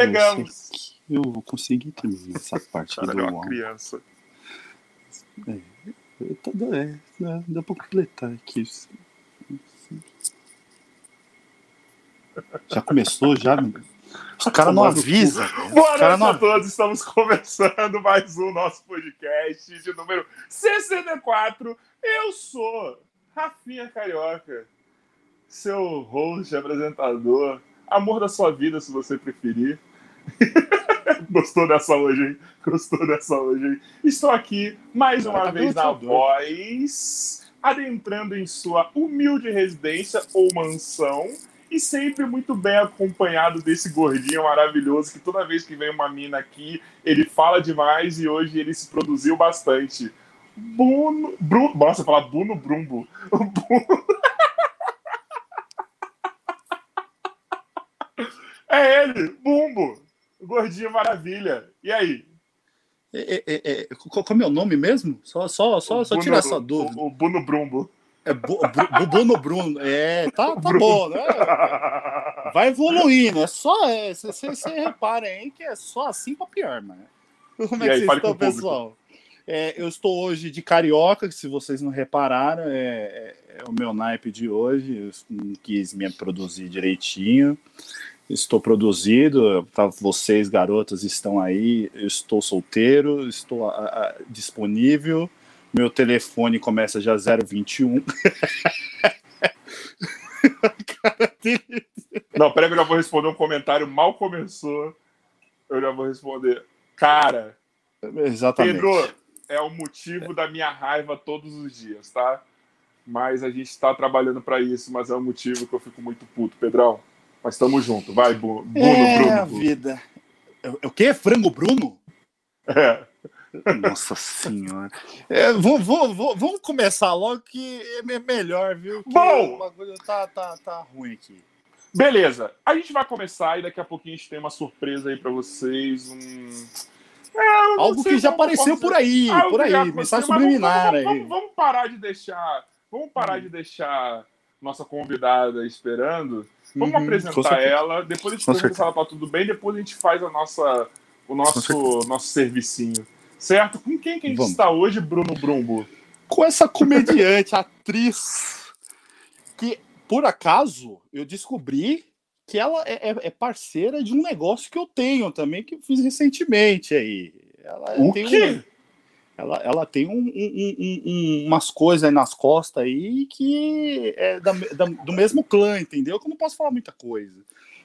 Chegamos. eu vou conseguir terminar essa parte Cara, do é uma álbum. criança. Eu tô- é, dá, dá pra completar aqui. Já começou, já? Os caras não avisam. velho. Boa Os caras noite não a todos, estamos começando mais um nosso podcast de número 64. Eu sou Rafinha Carioca, seu host, apresentador, amor da sua vida, se você preferir. Gostou dessa hoje, hein? Gostou dessa hoje, hein? Estou aqui mais Cara, uma tá vez na voz, adentrando em sua humilde residência ou mansão e sempre muito bem acompanhado desse gordinho maravilhoso que toda vez que vem uma mina aqui, ele fala demais e hoje ele se produziu bastante. Bruno. Bruno nossa, falar Bruno Brumbo. Bruno- É ele, Bumbo. Gordinho maravilha. E aí? É, é, é, é, qual, qual é o meu nome mesmo? Só, só, só, só Bruno- tirar essa dúvida. O, o Bruno Brumbo. É Bu- Bu- Bruno Bruno. É, tá, tá bom, né? Vai evoluindo. É só. Você repara aí que é só assim pra pior, mano. Como é que vocês estão, pessoal? É, eu estou hoje de carioca, que se vocês não repararam, é, é- é o meu naipe de hoje. Eu não quis me produzir direitinho. Estou produzido, tá, vocês garotas estão aí. Eu estou solteiro, estou ah, ah, disponível. Meu telefone começa já 021. Cara dele. Não, peraí eu já vou responder um comentário. Mal começou. Eu já vou responder. Cara, Exatamente. Pedro, é o motivo da minha raiva todos os dias, tá? Mas a gente tá trabalhando pra isso, mas é o motivo que eu fico muito puto, Pedrão. Mas estamos junto. Vai, Bu- Bruno, é a Bruno. vida. É- O que? Frango Bruno? É. Nossa senhora. É, vamos, começar logo que é me- melhor, viu? Que Bom! O bagulho tá, tá, tá ruim aqui. Beleza, a gente vai começar e daqui a pouquinho a gente tem uma surpresa aí pra vocês. Um... É, Algo que já apareceu por aí, Algo por aí. Mensagem subliminar vamos, aí. vamos, vamos, vamos parar de deixar. Vamos parar Hum. de deixar nossa convidada esperando. Vamos Uhum, apresentar ela. Depois a gente pergunta se ela tá tudo bem. Depois a gente faz a nossa, o nosso, nosso servicinho. Certo? Com quem que a gente Vamos. está hoje, Bruno Brumbo? com essa comediante, atriz, que por acaso eu descobri que ela é, é- é parceira de um negócio que eu tenho também, que eu fiz recentemente aí. Ela O tem quê? um- ela, ela tem um- um- um- um- umas coisas aí nas costas aí que é da- da- do mesmo clã, entendeu? Que eu não posso falar muita coisa.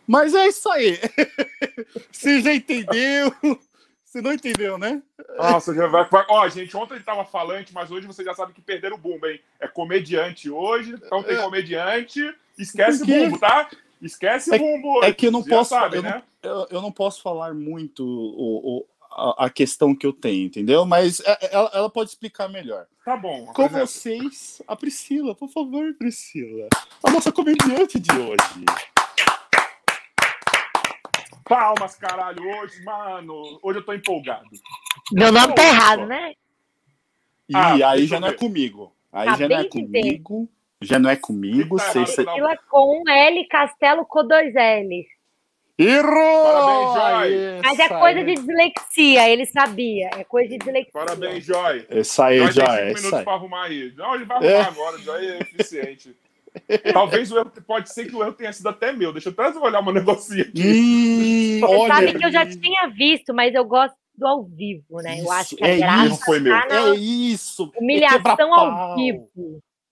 Mas é isso aí. Você já entendeu? Você não entendeu, né? Nossa, já vai. Ó, gente, ontem ele tava falante, mas hoje você já sabe que perderam o bumbo, hein? É comediante hoje, então tem comediante. Esquece quê? bumbo, tá? Esquece É- bumbo é que eu não posso- Sabe, eu não- né? eu, eu não posso falar muito o, o- a, a questão que eu tenho, entendeu? Mas é- ela, ela pode explicar melhor. Tá bom. Com apresenta. vocês, a Priscila, por favor, Priscila. A nossa comediante de hoje. Palmas, caralho. Hoje, mano, hoje eu tô empolgado. Meu nome tá errado, né? E Ah, aí já eu não é comigo. Aí Acabei já não é comigo. Já não é comigo. Tá. Priscila com um L, Castelo com dois L. Errou! Parabéns, Joy. Mas é coisa de dislexia, ele sabia. É coisa de dislexia. Parabéns, Joy. Essa aí Joy já tem é. cinco minutos aí. pra arrumar aí. Não, ele vai arrumar É. agora. Joy é eficiente. Talvez o erro, pode ser que o erro tenha sido até meu. Deixa eu até olhar meu negocinho aqui. Hum, Você olha sabe que eu já tinha visto, mas eu gosto do ao vivo, né? eu Isso, acho que a é graça isso, foi meu. tá na É isso. é humilhação ao vivo.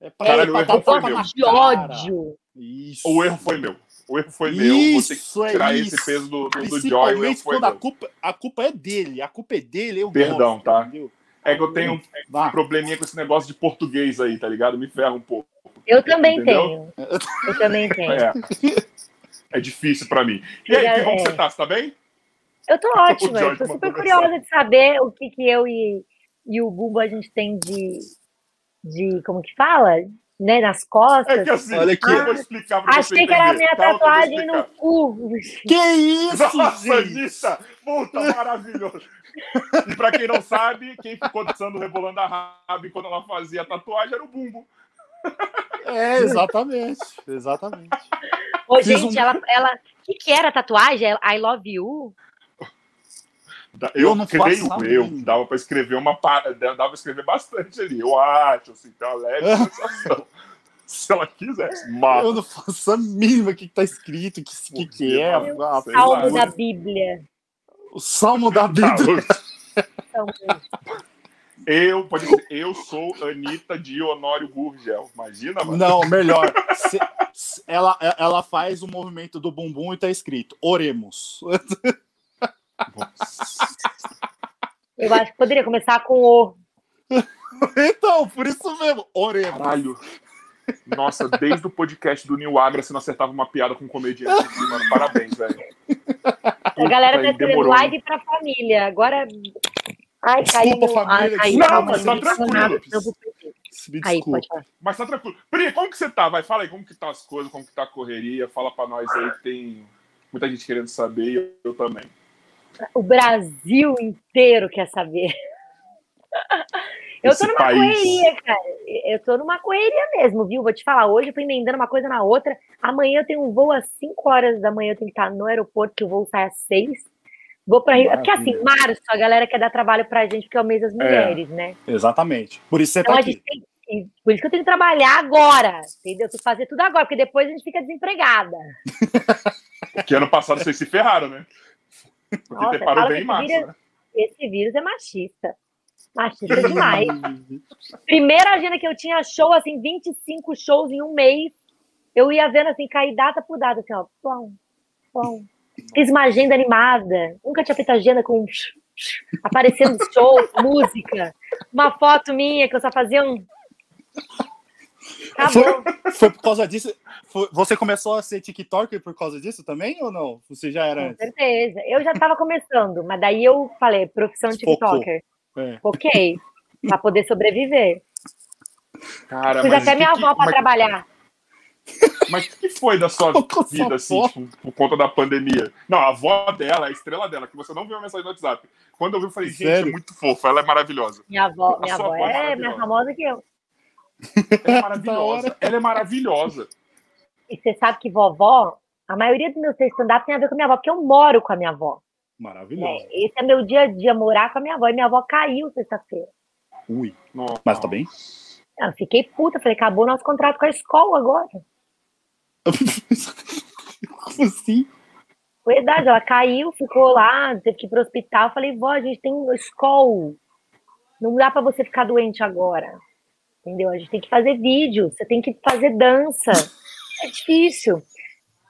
É pra, Caralho, é pra o erro foi meu. De ódio. Isso. O erro foi meu. O erro foi meu. Isso, que tirar é esse isso. peso do, do, do Joy. O erro Principalmente foi quando a meu. culpa, a culpa é dele. A culpa é dele, eu Perdão, gosto, tá? entendeu? É que eu tenho um Vá. probleminha com esse negócio de português aí, tá ligado? Me ferra um pouco. Eu também Entendeu? tenho. Eu também tenho. É. É difícil pra mim. E aí, que bom que É. você tá? Você tá bem? Eu tô ótima, eu tô mandou super curiosa de saber o que, que eu e, e o Bumbo a gente tem de, de. Como que fala? Né, nas costas. É que assim, Olha aqui. eu vou explicar pra você Achei que era a minha vou tatuagem no cu. Que isso, Nossa, gente? Anitta! Puta, maravilhoso! E pra quem não sabe, quem ficou dançando rebolando a raba quando ela fazia a tatuagem era o Bumbo. É, exatamente. Exatamente. Ô, Fiz gente, um- ela, ela, que, que era a tatuagem? É I love you? Eu, não creio eu, dava para escrever uma dava para escrever bastante ali. Eu acho, assim, tem uma leve sensação. Se ela quisesse, mas... Eu não faço a mínima o que está escrito, o que, que, que é. Salmo da Bíblia. O salmo da Bíblia. Eu, pode dizer, eu sou Anitta de Honório Gurgel. Imagina, mano. Não, melhor. Se, se, ela, ela faz o movimento do bumbum e tá escrito Oremos. Eu acho que poderia começar com o. Então, por isso mesmo, oremos. Caralho. Nossa, desde o podcast do Nil Agra você não acertava uma piada com um comediante aqui, mano. Parabéns, velho. A galera tá escrevendo live pra família. Agora. Ai, Desculpa, caiu. família. Ai, caiu, não, mas tá tranquilo. Aí, pode falar. Mas tá tranquilo. Pri, como que você tá? Vai, fala aí como que tá as coisas, como que tá a correria. Fala pra nós aí que tem muita gente querendo saber e eu, eu também. O Brasil inteiro quer saber. Eu Esse tô numa país... correria, cara. Eu tô numa correria mesmo, viu? Vou te falar, hoje eu tô emendando uma coisa na outra. Amanhã eu tenho um voo às 5 horas da manhã, eu tenho que estar no aeroporto, que o voo sai às 6. Vou para Rio. Porque assim, março, a galera quer dar trabalho pra gente, porque é o mês das é, mulheres, é, né? Exatamente. Por isso você então, tá aqui. Tem, por isso que eu tenho que trabalhar agora, entendeu? Eu tenho que fazer tudo agora, porque depois a gente fica desempregada. que ano passado vocês se ferraram, né? Nossa, bem em março, vírus, né? Esse vírus é machista. Machista demais. Primeira agenda que eu tinha show, assim, 25 shows em um mês. Eu ia vendo, assim, cair data por data, assim, ó. Pão, pão. Fiz uma agenda animada. Nunca tinha feito agenda com aparecendo show, música. Uma foto minha que eu só fazia um. Foi, foi, por causa disso. Foi, você começou a ser TikToker por causa disso também ou não? Você já era? Com certeza. Eu já estava começando, mas daí eu falei, profissão TikToker. É. Ok, para poder sobreviver. Cara, Fiz até minha avó para mas... trabalhar. Mas o que foi da sua vida, assim, tipo, por conta da pandemia? Não, a avó dela, a estrela dela, que você não viu a mensagem no WhatsApp. Quando eu vi, eu falei, gente, Sério? é muito fofa, ela é maravilhosa. Minha avó, minha avó, é, é mais famosa que eu. Ela é maravilhosa. ela é maravilhosa. E você sabe que vovó, a maioria dos meus textos stand-up tem a ver com a minha avó, porque eu moro com a minha avó. Maravilhosa. É, esse é meu dia a dia, morar com a minha avó. E minha avó caiu sexta-feira. Ui. Nossa. Mas tá bem? Eu fiquei puta. Falei, acabou nosso contrato com a escola agora. Como assim? Verdade, ela caiu, ficou lá, teve que ir pro hospital. Eu falei, vó, a gente tem escola. Não dá para você ficar doente agora. Entendeu? A gente tem que fazer vídeo, você tem que fazer dança. É difícil.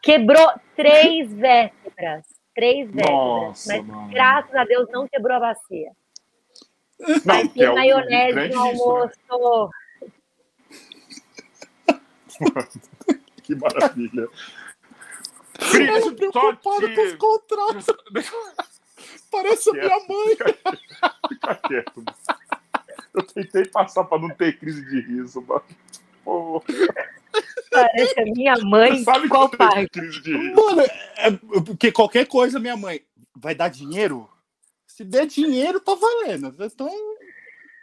Quebrou três vértebras. Três vértebras. Mas mano. graças a Deus não quebrou a bacia. Mas tem é maionese no almoço. que maravilha. Ela é preocupada com os contratos. Parece a minha mãe. Fica quieto. Eu tentei passar para não ter crise de riso, mano. Parece a minha mãe. Sabe qual parte? Crise de riso. Mano, é, porque qualquer coisa, minha mãe vai dar dinheiro? Se der dinheiro, tá valendo. Então.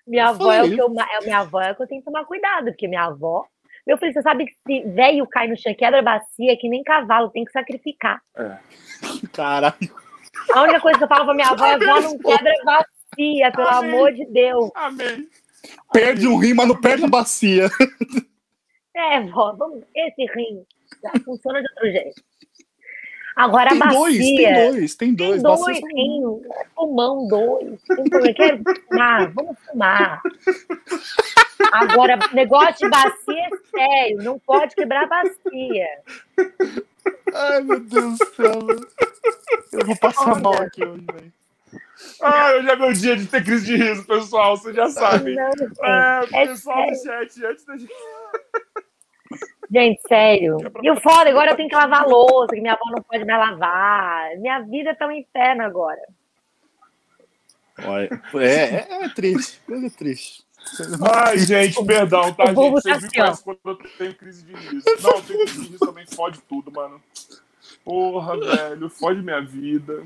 Minha avó é o que eu, minha avó é o que eu tenho que tomar cuidado, porque minha avó meu filho, você sabe que se velho cai no chão quebra bacia, que nem cavalo, tem que sacrificar. É. Caralho. A única coisa que eu falo pra minha avó é: avó, não quebra bacia, pelo Amém. amor de Deus. Amém. Perde um rim, mas não perde a bacia. É, vó, vamos, esse rim já funciona de outro jeito. Agora tem a bacia. Dois, tem dois, tem dois. Tem dois, tem pulmão dois. Tem. Quero fumar, vamos fumar. Agora, negócio de bacia é sério, não pode quebrar bacia. Ai, meu Deus do céu. Eu vou passar mal aqui hoje, velho. Ah, hoje é meu dia de ter crise de riso, pessoal, vocês já sabem. É, o é pessoal do chat, antes da gente. Gente, sério. E o foda, agora eu tenho que lavar louça, que minha avó não pode mais lavar. Minha vida tá um inferno agora. É, é, é triste, é triste. Ai, gente, perdão, tá, gente? Vocês me conhecem quando eu tenho crise de riso. Não, eu tenho crise de riso também, fode tudo, mano. Porra, velho, fode minha vida.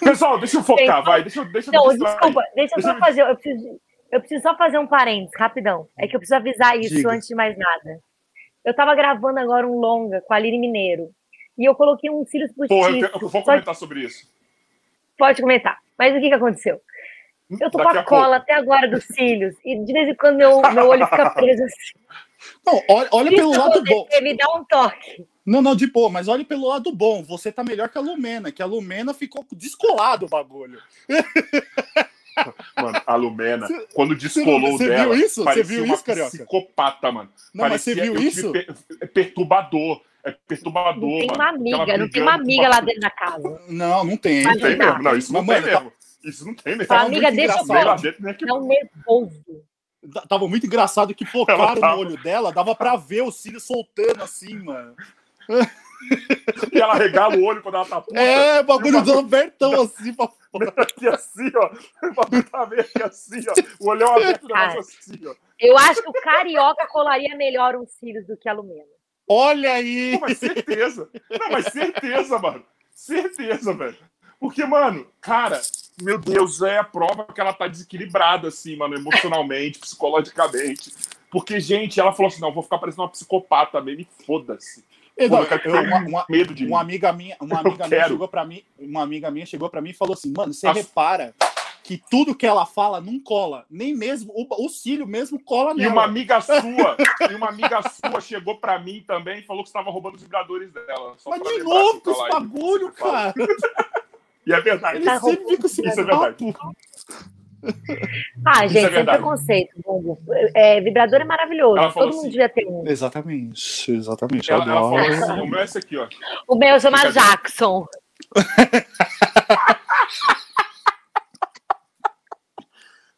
Pessoal, deixa eu focar, vai. Deixa, deixa não, desculpa, deixa eu só me... fazer. Eu preciso, eu preciso só fazer um parênteses, rapidão. É que eu preciso avisar isso Diga. antes de mais nada. Eu tava gravando agora um longa com a Aline Mineiro. e eu coloquei um cílios Porra, postiço. eu, eu vou que- comentar sobre isso. Pode comentar. Mas o que, que aconteceu? Eu tô Daqui com a a cola pouco. até agora dos cílios. E de vez em quando meu, meu olho fica preso assim. Não, olha, olha pelo lado bom. me dá um toque. Não, não, de boa, mas olha pelo lado bom. Você tá melhor que a Lumena, que a Lumena ficou descolado o bagulho. Mano, a Lumena, quando descolou você dela, viu isso? Você parecia viu uma isso, Carioca? psicopata, mano. Não, mas você Parecia- viu isso? per- é perturbador. É perturbador, Não tem mano. uma amiga, não tem uma amiga lá dentro da casa. Não, não tem. Mas Não tem mesmo. Não, isso não Mas, tem mano, mesmo. Isso não tem mesmo. Tava amiga, deixa eu aqui. Dá um nervoso. Tava muito engraçado que focaram tava- no olho dela, dava pra ver o cílio soltando assim, mano. E ela regala o olho quando ela tá puta. É, o bagulho E o do abertão assim pra Meio aqui assim, ó. O bagulho tá meio aqui assim, ó. O olhão aberto, o negócio assim, ó. Eu acho que o carioca colaria melhor uns cílios do que a Lumena. Olha aí! Pô, mas certeza. Não, mas certeza, mano. Certeza, velho. Porque, mano, cara, meu Deus, é a prova que ela tá desequilibrada, assim, mano, emocionalmente, psicologicamente. Porque, gente, ela falou assim: não, vou ficar parecendo uma psicopata mesmo, e foda-se. Não, eu uma, uma- medo de mim. uma amiga minha, uma amiga minha chegou para mim, uma amiga minha chegou para mim e falou assim: "Mano, você A- repara que tudo que ela fala não cola, nem mesmo o, o cílio mesmo cola E nela". uma amiga sua, e uma amiga sua chegou pra mim também e falou que você tava roubando os vibradores dela. Mas de novo assim, com esse bagulho, cara. E é verdade. Ele Tá sempre fica esse Isso é verdade. Ah, gente, é sem preconceito. É, vibrador é maravilhoso. Todo mundo assim- devia ter um. Exatamente, exatamente. Ela, ela assim: o meu é esse aqui, ó. O meu chama Fica- Jackson.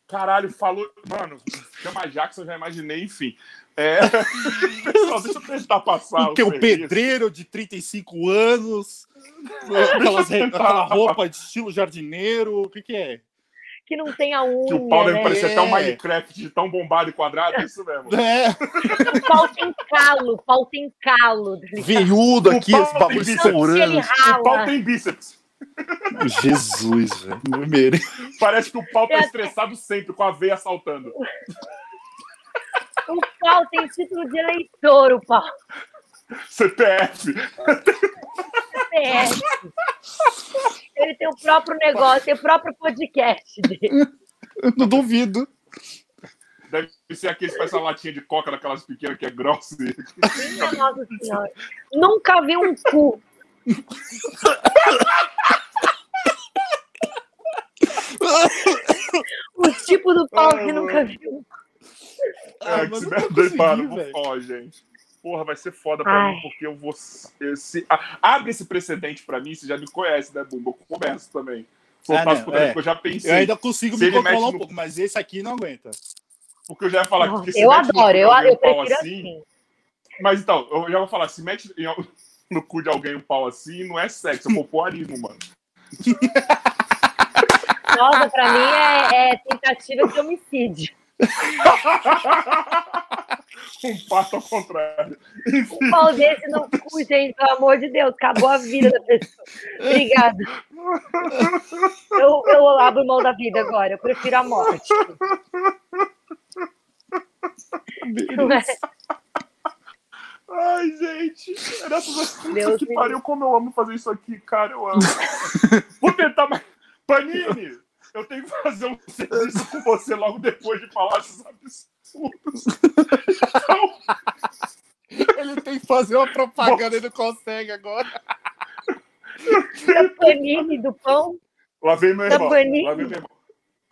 Caralho, falou. Mano, chama Jackson, eu já imaginei, enfim. É... Pessoal, deixa eu tentar passar. Porque o serviço. pedreiro de 35 anos, aquelas, aquela roupa de estilo jardineiro, o que que é? Que não tem a unha, Que o pau deve né? parecer É. até um Minecraft de tão bombado e quadrado, é isso mesmo. É, O pau tem calo, o pau tem calo. veiudo O aqui, esse bagulho estourando. O pau tem bíceps. Jesus, velho. Parece que o pau tá É. estressado sempre, com a veia saltando. O pau tem título de eleitor, o pau. CPF. CPF. Ele tem o próprio negócio, tem o próprio podcast dele. Não duvido. Deve ser aquele que faz essa latinha de coca daquelas pequenas que é grossa. e- Minha Nossa Senhora. Nunca vi um cu. o tipo do pau que nunca viu. Ah, É, que se der dois vou- ó, gente. Porra, vai ser foda pra Ai. mim, porque eu vou. Esse, a- abre esse precedente pra mim, você já me conhece, né, Bumba? Eu começo também. Se eu Ah, faço não, por aí, é. porque eu já pensei. Eu ainda consigo me controlar um no- pouco, mas esse aqui não aguenta. Porque eu já ia falar Não, que se eu adoro, eu, eu um pau prefiro assim, assim. Mas então, eu já vou falar, se mete em- no cu de alguém um pau assim, não é sexo, é popularismo, mano. Nossa, pra mim é, é tentativa de homicídio. um pato ao contrário. Um pau desse no cu, gente, pelo amor de Deus, acabou a vida da pessoa. Obrigada. Eu, eu abro mão da vida agora, eu prefiro a morte. Não? Ai, gente. Era tudo Deus que pariu, como eu amo fazer isso aqui, cara, eu amo. Vou tentar mais. Panini, eu tenho que fazer um serviço com você logo depois de falar esses absurdos. Então, Ele tem que fazer uma propaganda e não consegue agora. Da panini do pão. lá vem meu irmão. Lá vem meu irmão.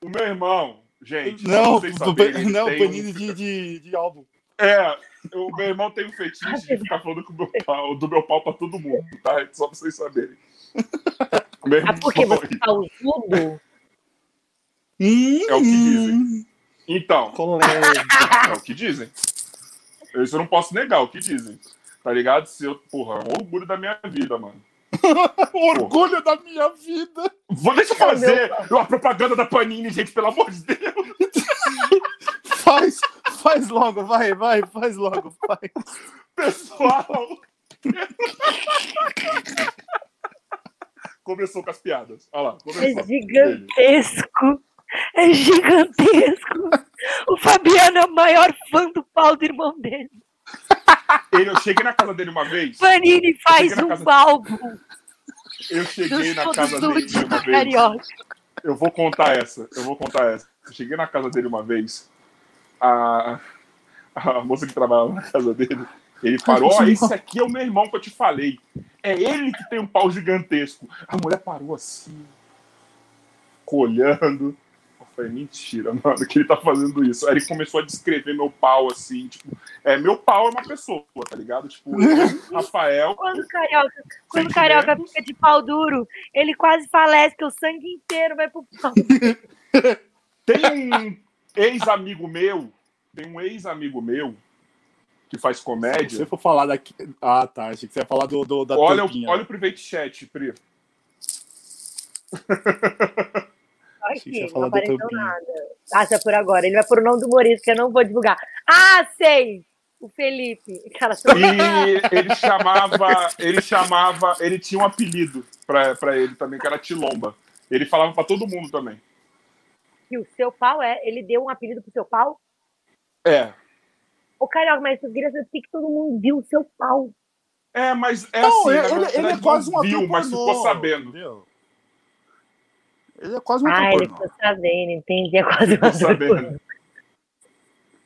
O meu irmão, gente, Não, do, saberem, não, panini um- de, de, de álbum. É, o meu irmão tem um fetiche de ficar falando com o meu pau, do meu pau pra todo mundo, tá? Só pra vocês saberem. Meu Ah, porque você tá usudo? É o que dizem. Então, é o que dizem. Isso eu não posso negar, é o que dizem. Tá ligado? Se eu, porra, é um orgulho da minha vida, mano. Orgulho da minha vida. Vou, deixa eu fazer a propaganda da Panini, gente, pelo amor de Deus. Faz, faz logo, vai, vai, faz logo, vai. Pessoal. Começou com as piadas. Olha lá, É começou. gigantesco. É gigantesco. O Fabiano é o maior fã do pau do irmão dele. Ele, eu cheguei na casa dele uma vez. Panini faz um casa- álbum Eu cheguei na casa dele uma vez. Eu vou contar essa. Eu vou contar essa. Eu cheguei na casa dele uma vez. A, a moça que trabalhava na casa dele. Ele parou, ó, esse aqui é o meu irmão que eu te falei. É ele que tem um pau gigantesco. A mulher parou assim, ficou olhando. Eu falei, mentira, mano, que ele tá fazendo isso. Aí ele começou a descrever meu pau assim, tipo, é, meu pau é uma pessoa, tá ligado? Tipo, Rafael, Quando o carioca, quando o carioca fica de pau duro, ele quase falece, que o sangue inteiro vai pro pau. Tem um ex-amigo meu, tem um ex-amigo meu que faz Se comédia. você for falar daqui. Ah, tá. Achei que você ia falar do, do, da Olha, o- olha o private chat, Pri. Aqui, não apareceu nada. Ah, se é por agora. Ele vai pôr o nome do humorista, que eu não vou divulgar. Ah, sei! O Felipe. Cara, E ele chamava, ele chamava, ele tinha um apelido pra, pra ele também, que era Tilomba. Ele falava pra todo mundo também. que o seu pau é. Ele deu um apelido pro seu pau? É. Ô, carioca, mas eu queria saber por que todo mundo viu o seu pau. É, mas é Não, assim, ele, na ele- ele é não quase um viu, mas ficou sabendo. entendeu? Ele é quase um Ah, ele ficou sabendo, entendi. É quase uma sabendo.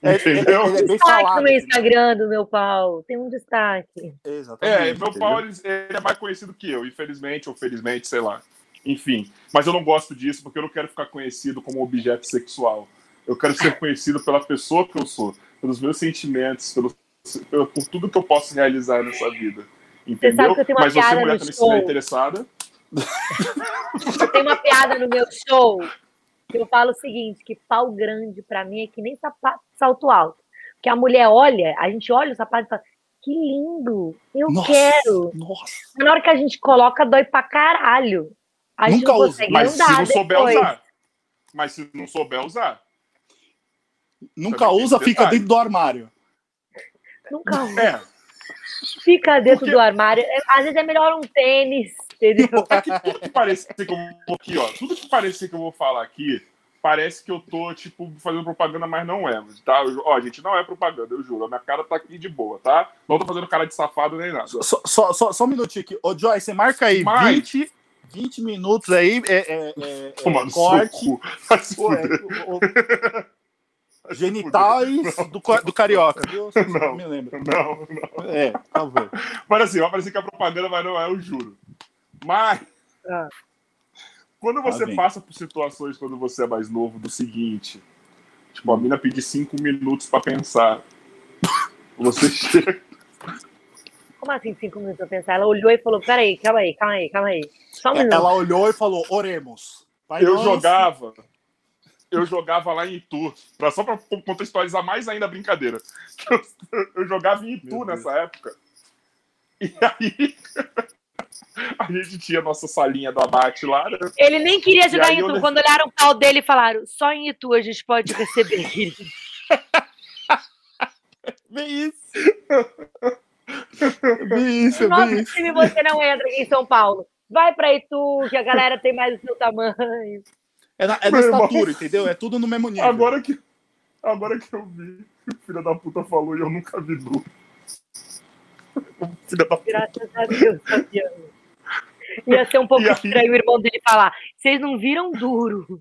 É, Entendeu? Ele, ele é bem destaque falado. no meu Instagram do meu pau. Tem um destaque. Exatamente. É, meu pau ele, ele é mais conhecido que eu, infelizmente ou felizmente, sei lá. Enfim, mas eu não gosto disso porque eu não quero ficar conhecido como objeto sexual. Eu quero ser conhecido pela pessoa que eu sou, pelos meus sentimentos, pelo, pelo- por tudo que eu posso realizar nessa vida. Entendeu? sabe que eu tenho uma mas você, mulher, também se estiver interessada. Tenho uma piada no meu show que eu falo o seguinte: que pau grande pra mim é que nem sapato, salto alto. Porque a mulher olha, a gente olha o sapato e fala, que lindo, eu Nossa, quero. Nossa. Na hora que a gente coloca, dói pra caralho. A gente Nunca não uso, consegue Mas se não souber depois. usar. Mas se não souber usar. Nunca tem usa, fica detalhe. dentro do armário. Nunca usa. É. Fica dentro Porque- do armário. É, Às vezes é melhor um tênis, entendeu? É que tudo que parece que eu vou aqui, ó. Tudo que parecer que eu vou falar aqui, parece que eu tô, tipo, fazendo propaganda, mas não é. Tá? Eu- Ó, gente, não é propaganda, eu juro. A minha cara tá aqui de boa, tá? Não tô fazendo cara de safado nem nada. Só, só, só, só um minutinho aqui. Ô, Joy, você marca aí Mas- 20, 20 minutos aí. É, é, é, é, corte. Pô, é, o- o- genitais do, do carioca, viu? Você Não. me lembra. Não, não. É, favor. Mas assim, vai parecer que é propaganda, mas não é, eu juro. Mas. Ah. Quando você passa por situações quando você é mais novo, do seguinte. Tipo, a mina pedir cinco minutos pra pensar. Você chega. Como assim, cinco minutos pra pensar? Ela olhou e falou: peraí, calma aí, calma aí, calma aí. Só um minuto. Ela olhou e falou: oremos. Pai Eu nosso. jogava. Eu jogava lá em Itu. Pra, só pra contextualizar mais ainda a brincadeira. Eu, eu jogava em Itu Meu Deus. nessa época. E aí. A gente tinha a nossa salinha do abate lá, né? Ele nem queria jogar em eu Itu. le- Quando olharam o pau dele, falaram: só em Itu a gente pode receber. querido." Bem isso. Bem isso, Nossa, bem isso. time você não entra aqui em São Paulo. Vai pra Itu, que a galera tem mais o seu tamanho. É na, é na estatura, entendeu? É tudo no mesmo nível. Agora que, agora que eu vi, o filho da puta falou e eu nunca vi. O filho da puta. Graças a Deus, Fabiano. Ia ser um pouco E aí? estranho o irmão dele falar: vocês não viram duro.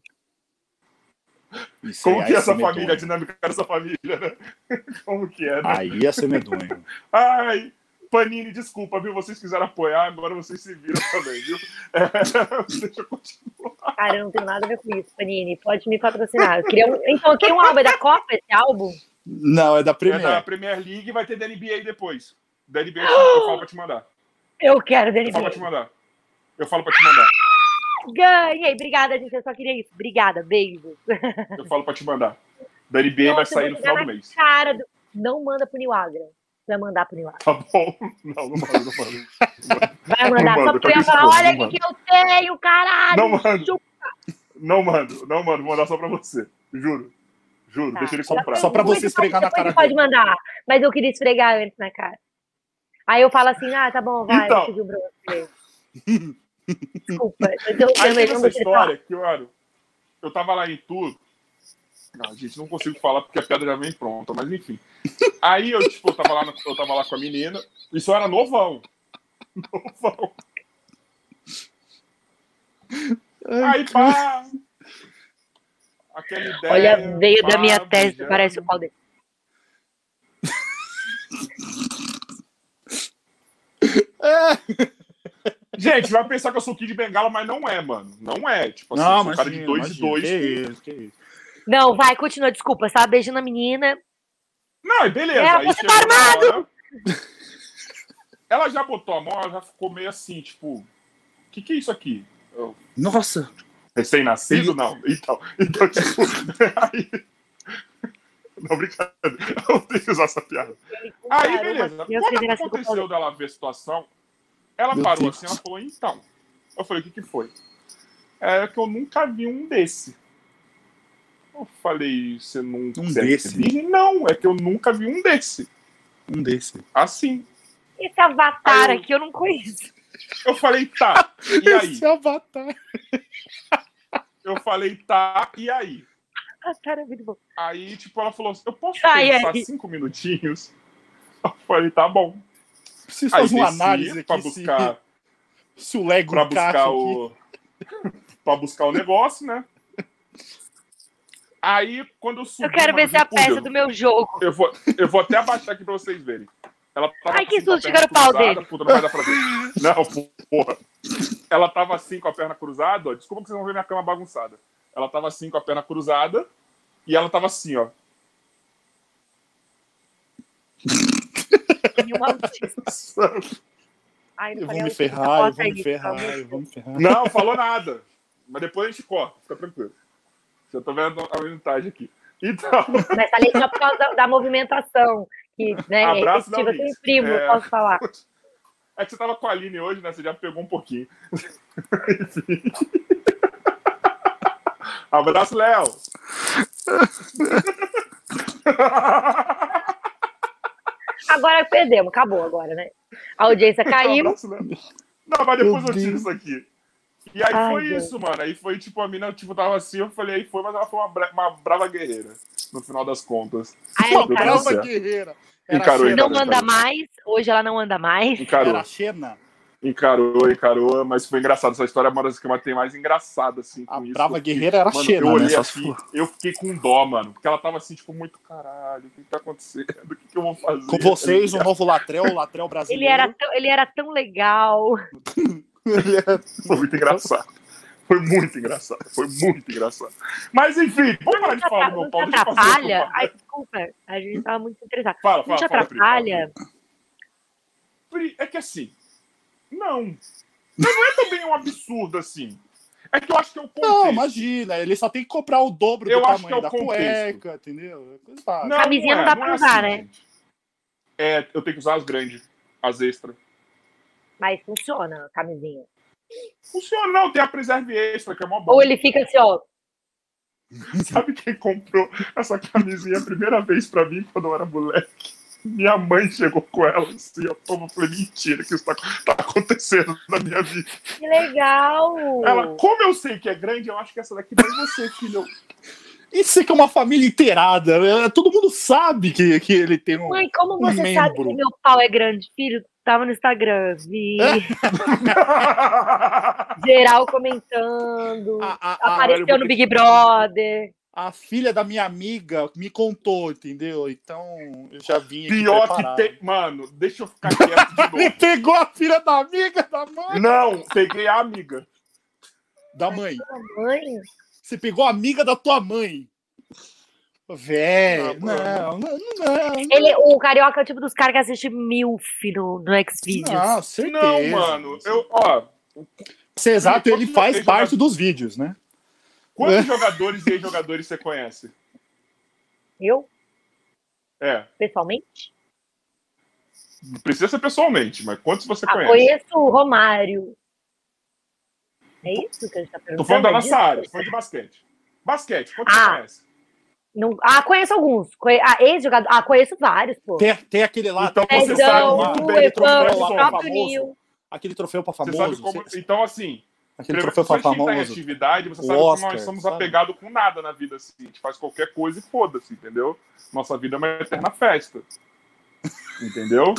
Isso Como aí que é ia essa ser família, a medonho. dinâmica dessa família, né? Como que é, né? Aí ia ser medonho. Ai, Panini, desculpa, viu? Vocês quiseram apoiar, agora vocês se viram também, viu? É, deixa eu continuar. Cara, eu não tenho nada a ver com isso, Panini. Pode me patrocinar. Eu queria um... Então, eu queria um álbum é da Copa, esse álbum? Não, é da É Premier. da Premier League e vai ter da NBA depois. Da NBA eu falo pra te mandar. Eu quero Eu dele falo pra te mandar. Eu falo pra te mandar. Ganhei. Obrigada, gente. Eu só queria isso. Obrigada. Beijo. Eu falo pra te mandar. Da NBA vai Nossa, eu sair no final do mês. Cara, do... não manda pro Niagra. Vai mandar pro Niagra. Tá bom? Não, não mando, não mando. Vai mandar. Não Só manda, porque eu ia tá falar, me olha aqui que eu tenho, caralho. Não mando. Chupa. Não mando, não mando. Vou mandar só pra você. Juro. Juro, Tá. deixa ele comprar. Só pra você esfregar na cara você pode mandar. Mas eu queria esfregar antes na cara. Aí eu falo assim, ah, tá bom, vai, Então. eu pedi um pra você. Desculpa, eu tô Aí eu tem não essa história que, olha, eu tava lá em tudo Não, gente, não consigo falar porque a piada já vem pronta, mas enfim. Aí eu, tipo, eu tava lá, no- eu tava lá com a menina, isso era novão. Novão. Aí, pá. Aquela ideia. Olha, veio da pá, minha testa, beijando. parece o pau dele. Gente, vai pensar que eu sou Kid Bengala, mas não é, mano. Não é. Tipo assim, eu sou um cara de dois e dois. Que isso, que isso. Não, vai, continua, desculpa. Você tava beijando a menina. Não, beleza. É, aí você tá na armado! hora, Ela já botou a mão, ela já ficou meio assim, tipo, o que, que é isso aqui? Eu, Nossa! Recém-nascido? Ele- Não. Então, então tipo, aí. Não, brincadeira. Eu não tenho que usar essa piada. Aí, beleza. Quando o aconteceu dela ver a situação, ela Meu parou Deus. assim, ela falou, então. Eu falei, o que que foi? É que eu nunca vi um desse. Eu falei, você nunca Um é desse? virgem? Não, é que eu nunca vi um desse. Um desse. Assim. Esse avatar eu- aqui eu não conheço. Eu falei, tá, e aí? Esse avatar. Eu falei, tá, e aí? Avatar é muito bom. Aí, tipo, ela falou assim, eu posso Ai, pensar ai. cinco minutinhos? Eu falei, tá bom. Preciso fazer uma desci análise pra aqui buscar, se, se o Lego pra encaixa buscar aqui. o... pra buscar o negócio, né? Aí, quando eu subi... Eu quero ver se é a peça do meu jogo. Eu vou, eu vou até abaixar aqui pra vocês verem. Ela tava Ai, que assim, susto, perna chega no pau dele. Puta, não vai dar pra ver. Não, porra. Ela tava assim com a perna cruzada, ó. Desculpa que vocês vão ver minha cama bagunçada. Ela tava assim com a perna cruzada e ela tava assim, ó. E autista. Não Eu vou me ferrar, eu vou me isso, ferrar, eu vou me ferrar. Não, falou nada. Mas depois a gente corta, fica tranquilo. Já tô vendo a vantagem aqui. Então, Mas falei só por causa da, da movimentação. Que, né, Abraço, repetitiva, eu Davi. tenho primo, É. eu posso falar. é que você tava com a Aline hoje, né? Você já pegou um pouquinho. Abraço, Léo. Agora perdemos, acabou agora, né? A audiência caiu. Abraço, Léo. Não, mas depois eu tiro isso aqui. E aí Ai, foi Deus. isso, mano. Aí foi tipo, a mina tipo, tava assim, eu falei, aí foi, mas ela foi uma, bra- uma brava guerreira, no final das contas. Aí Uma ela Deu tudo encarou, brava guerreira. Encarou, não encarou. anda mais, hoje ela não anda mais. Encarou, Era Xena. Encarou, encarou, mas foi engraçado. Essa história é uma das que eu tem mais engraçada, assim, com A isso. brava Eu fiquei- guerreira era Mano, Xena, eu olhei né? Só assim, eu fiquei com dó, mano. Porque ela tava assim, tipo, muito caralho, o que, que tá acontecendo? O que, que eu vou fazer? Com vocês, o novo Latrel, o Latrel Ele brasileiro. era, tão, ele era tão legal. Ele era- Foi muito engraçado. Foi muito engraçado. Foi muito engraçado. Mas enfim, vamos parar de falar do Não meu te pau. Fazer atrapalha? Ai, desculpa, a gente tava muito interessado. Fala, Não fala, te fala, Pri, atrapalha? Pri, É que assim, não. Mas não é também um absurdo assim. É que eu acho que é o contexto. Não, imagina, ele só tem que comprar o dobro Eu do acho tamanho que é da o contexto. cueca, entendeu? É coisa básica. Não, Camisinha não dá pra usar, né? gente. É, eu tenho que usar as grandes, as extras. Mas funciona a camisinha. Funciona, não, tem a preserve extra, que é mó bom. Ou ele fica assim, ó. Sabe quem comprou essa camisinha a primeira vez pra mim quando eu era moleque? Minha mãe chegou com ela assim, eu falei, mentira que isso tá, tá acontecendo na minha vida. Que legal! Ela, como eu sei que é grande, eu acho que essa daqui vai você, filho. Isso que é uma família inteirada. né? Todo mundo sabe que, que ele tem um. Mãe, como você um sabe membro. que meu pau é grande? Filho, tava no Instagram, vi. Geral comentando. A, a- a- apareceu no Big Brother. A filha da minha amiga me contou, entendeu? Então eu já vim aqui Pior que preparado. tem. Mano, deixa eu ficar quieto de Ele novo. pegou a filha da amiga da mãe. Não, peguei a amiga. Da mãe. Mãe, Você pegou a amiga da tua mãe. Velho, Não, não, não, não. ele, o carioca é o tipo dos caras que assiste MILF no, no Xvideos. Não, certeza. Não, mano. Eu, ó, ser exato, ele faz parte dos vídeos, né? Quantos jogadores e ex-jogadores você conhece? Eu, É, pessoalmente, não precisa ser pessoalmente, mas quantos você ah, conhece? conheço o Romário. É isso que a gente tá perguntando? Tô falando da É nossa área, tô falando de basquete. Basquete, quantos Ah. você conhece? Não- ah, conheço alguns. Conhe... Ah, ex-jogador. Ah, conheço vários, pô. Tem, tem aquele lá, Então tem você aquele sabe muito troféu bem do troféu lá famoso, aquele troféu pra Você famoso. sabe como. você- Então, assim, Aquele troféu tá famoso. atividade, você O sabe Oscar, que nós somos sabe? apegados com nada na vida assim. A gente faz qualquer coisa e foda-se, entendeu? Nossa vida é uma eterna festa. Entendeu?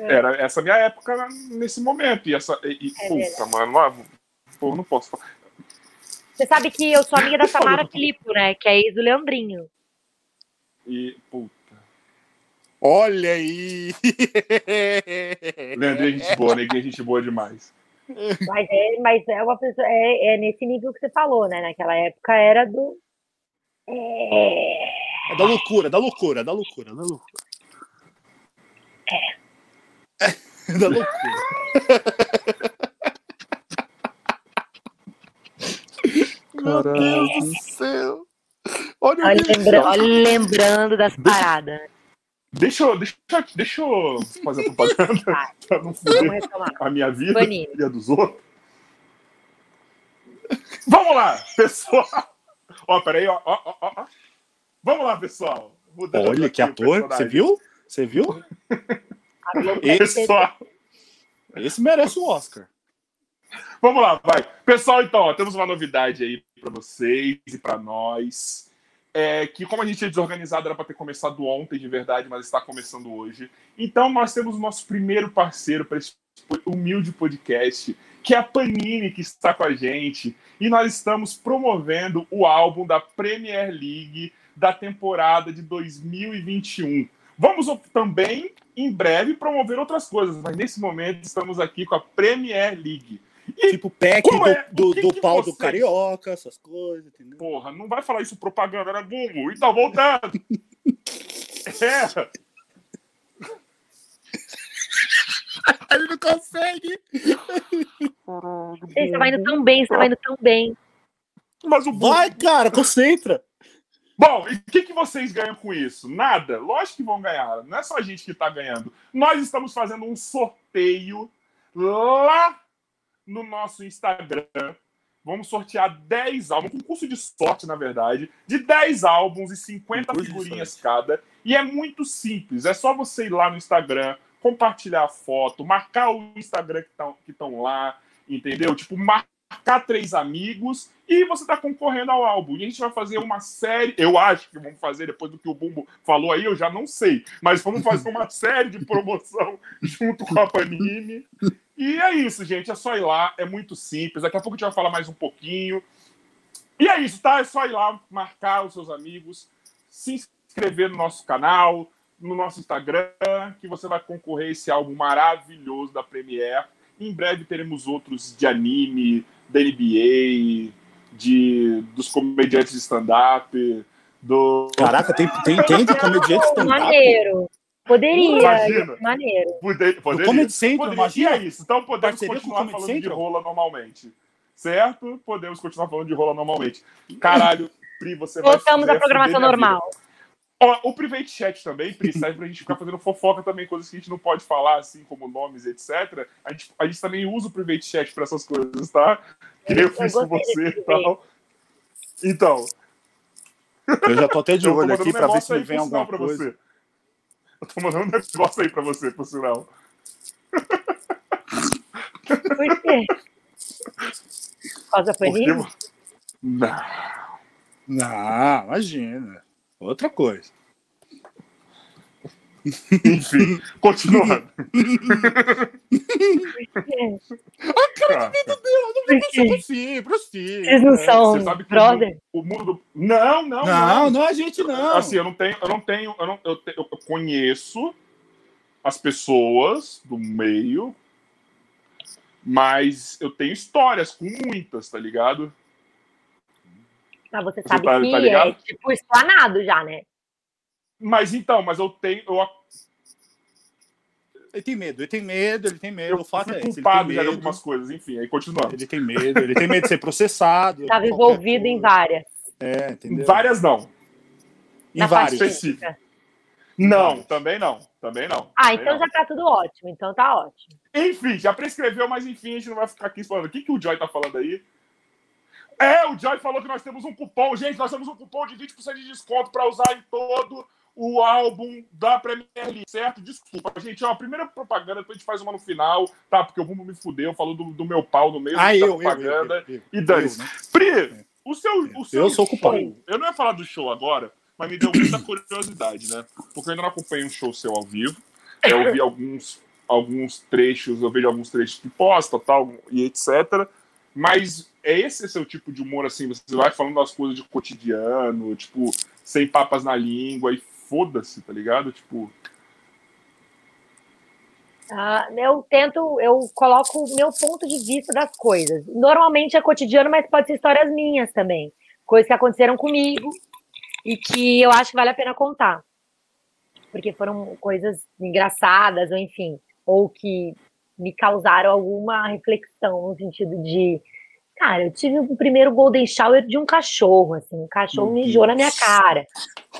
Era essa minha época nesse momento. E essa. E, e, É puta, verdade. mano, ah, pô, não posso falar. Você sabe que eu sou amiga da Samara. Filippo, né? Que é ex do Leandrinho. E, puta. Olha aí! Leandrinho é gente boa, neguinho é gente boa demais. Mas é, mas é uma pessoa. É, é nesse nível que você falou, né? Naquela época era do. É, É da loucura, da loucura, da loucura, da loucura. É. da loucura. Meu Deus do céu! Olha, olha, o lembra- olha lembrando das paradas. Deixa eu, deixa, deixa eu fazer propaganda pra não Vamos foder retomar. a minha vida e a dos outros. Vamos lá, pessoal. Ó, peraí, ó, ó, ó, ó. Vamos lá, pessoal. Mudando Olha que ator, você viu? Você viu? A ter- Pessoal, Esse merece o Oscar. vamos lá, vai. Pessoal, então, ó, temos uma novidade aí pra vocês e pra nós. É que como a gente é desorganizado, era pra ter começado ontem, de verdade, mas está começando hoje. Então, nós temos o nosso primeiro parceiro para esse humilde podcast, que é a Panini, que está com a gente. E nós estamos promovendo o álbum da Premier League da temporada de 2021. Vamos também, em breve, promover outras coisas, mas nesse momento estamos aqui com a Premier League. Tipo, pack do, é? do, O que do que pau do vocês- carioca, essas coisas, entendeu? Porra, não vai falar isso propaganda, né, Bumbo? Então, voltando. É, Ele não consegue! Gente, tava indo tão bem, tava indo tão bem. mas o. Vai, cara, concentra! Bom, e o que, que vocês ganham com isso? Nada? Lógico que vão ganhar. Não é só a gente que está ganhando. Nós estamos fazendo um sorteio lá no nosso Instagram. Vamos sortear 10 álbuns, um concurso de sorte, na verdade, de 10 álbuns e 50 Concurso de figurinhas cada. E é muito simples. É só você ir lá no Instagram, compartilhar a foto, marcar o Instagram que estão lá, entendeu? Tipo, marcar três amigos e você está concorrendo ao álbum. E a gente vai fazer uma série, eu acho que vamos fazer depois do que o Bumbo falou aí, eu já não sei, mas vamos fazer uma série de promoção junto com a Panini. E é isso, gente, é só ir lá, é muito simples. Daqui a pouco a gente vai falar mais um pouquinho. E é isso, tá? É só ir lá, marcar os seus amigos, se inscrever no nosso canal, no nosso Instagram, que você vai concorrer a esse álbum maravilhoso da Premiere. Em breve teremos outros de anime, da NBA, de, dos comediantes de stand-up, do. Caraca, tem, tem, tem de comediante stand-up? Maneiro. Poderia, Imagina. maneiro. Poder, poderia, Comedy Central, poderia. imagina. É isso. Então podemos Parceria continuar falando de rola normalmente. Certo? Podemos continuar falando de rola normalmente. Caralho, Pri, você vai Voltamos vai à programação normal. vida. Ó, o private chat também, Pri, serve pra gente ficar fazendo fofoca também, coisas que a gente não pode falar, assim, como nomes, etc. A gente, a gente também usa o private chat pra essas coisas, tá? Que nem eu Eu fiz com você e tal. Então, Eu já tô até de olho aqui um pra ver se me vem alguma coisa. você. Eu tô mandando um negócio aí pra você, por sinal. Por quê? Por causa da? Porque... Não. Não, imagina. Outra coisa. Enfim, continuando. Cara, Por quê? Prossiga, prossiga. Vocês não são você sabe que o mundo do... Não, não, Não, não, a gente não. Assim, eu não tenho, eu não tenho, eu, não, eu, te- eu conheço as pessoas do meio, mas eu tenho histórias com muitas, tá ligado? Mas você Você sabe tá- que tá ligado? é tipo explanado já, né? Mas então, mas eu tenho, eu, Ele tem medo, ele tem medo, ele tem medo. eu o fato é esse, ele culpado tem já de algumas coisas, enfim, aí continuando. Ele tem medo, ele tem medo de ser processado. Estava qualquer envolvido em coisa. várias. É, entendeu? Várias não. Em Na parte Específico. física. Não, Várias. também não, também não. Ah, também então não. já tá tudo ótimo. Então tá ótimo. Enfim, já prescreveu, mas enfim, a gente não vai ficar aqui falando. O que, que o Joy tá falando aí? É, o Joy falou que nós temos um cupom. Gente, nós temos um cupom de 20% de desconto para usar em todo o álbum da Premier League, certo? Desculpa, gente. Ó, a primeira propaganda, depois a gente faz uma no final, tá? Porque o Rumo me fudeu, falou do, do meu pau no meio Ah, eu, propaganda. eu, eu, eu, e dane-se. eu, né? Pri, o seu, o seu Eu sou show, culpado. eu não ia falar do show agora, mas me deu muita curiosidade, né? Porque eu ainda não acompanhei um show seu ao vivo. Eu vi alguns, alguns trechos, eu vejo alguns trechos que posta, tal, e etc. Mas é esse seu tipo de humor, assim, você vai falando das coisas de cotidiano, tipo, sem papas na língua e foda-se, tá ligado? Tipo, Ah, eu tento, eu coloco o meu ponto de vista das coisas. Normalmente é cotidiano, mas pode ser histórias minhas também. Coisas que aconteceram comigo e que eu acho que vale a pena contar. Porque foram coisas engraçadas, ou enfim, ou que me causaram alguma reflexão no sentido de. Cara, eu tive o primeiro golden shower de um cachorro, assim, um cachorro Meu mijou na minha Deus. cara.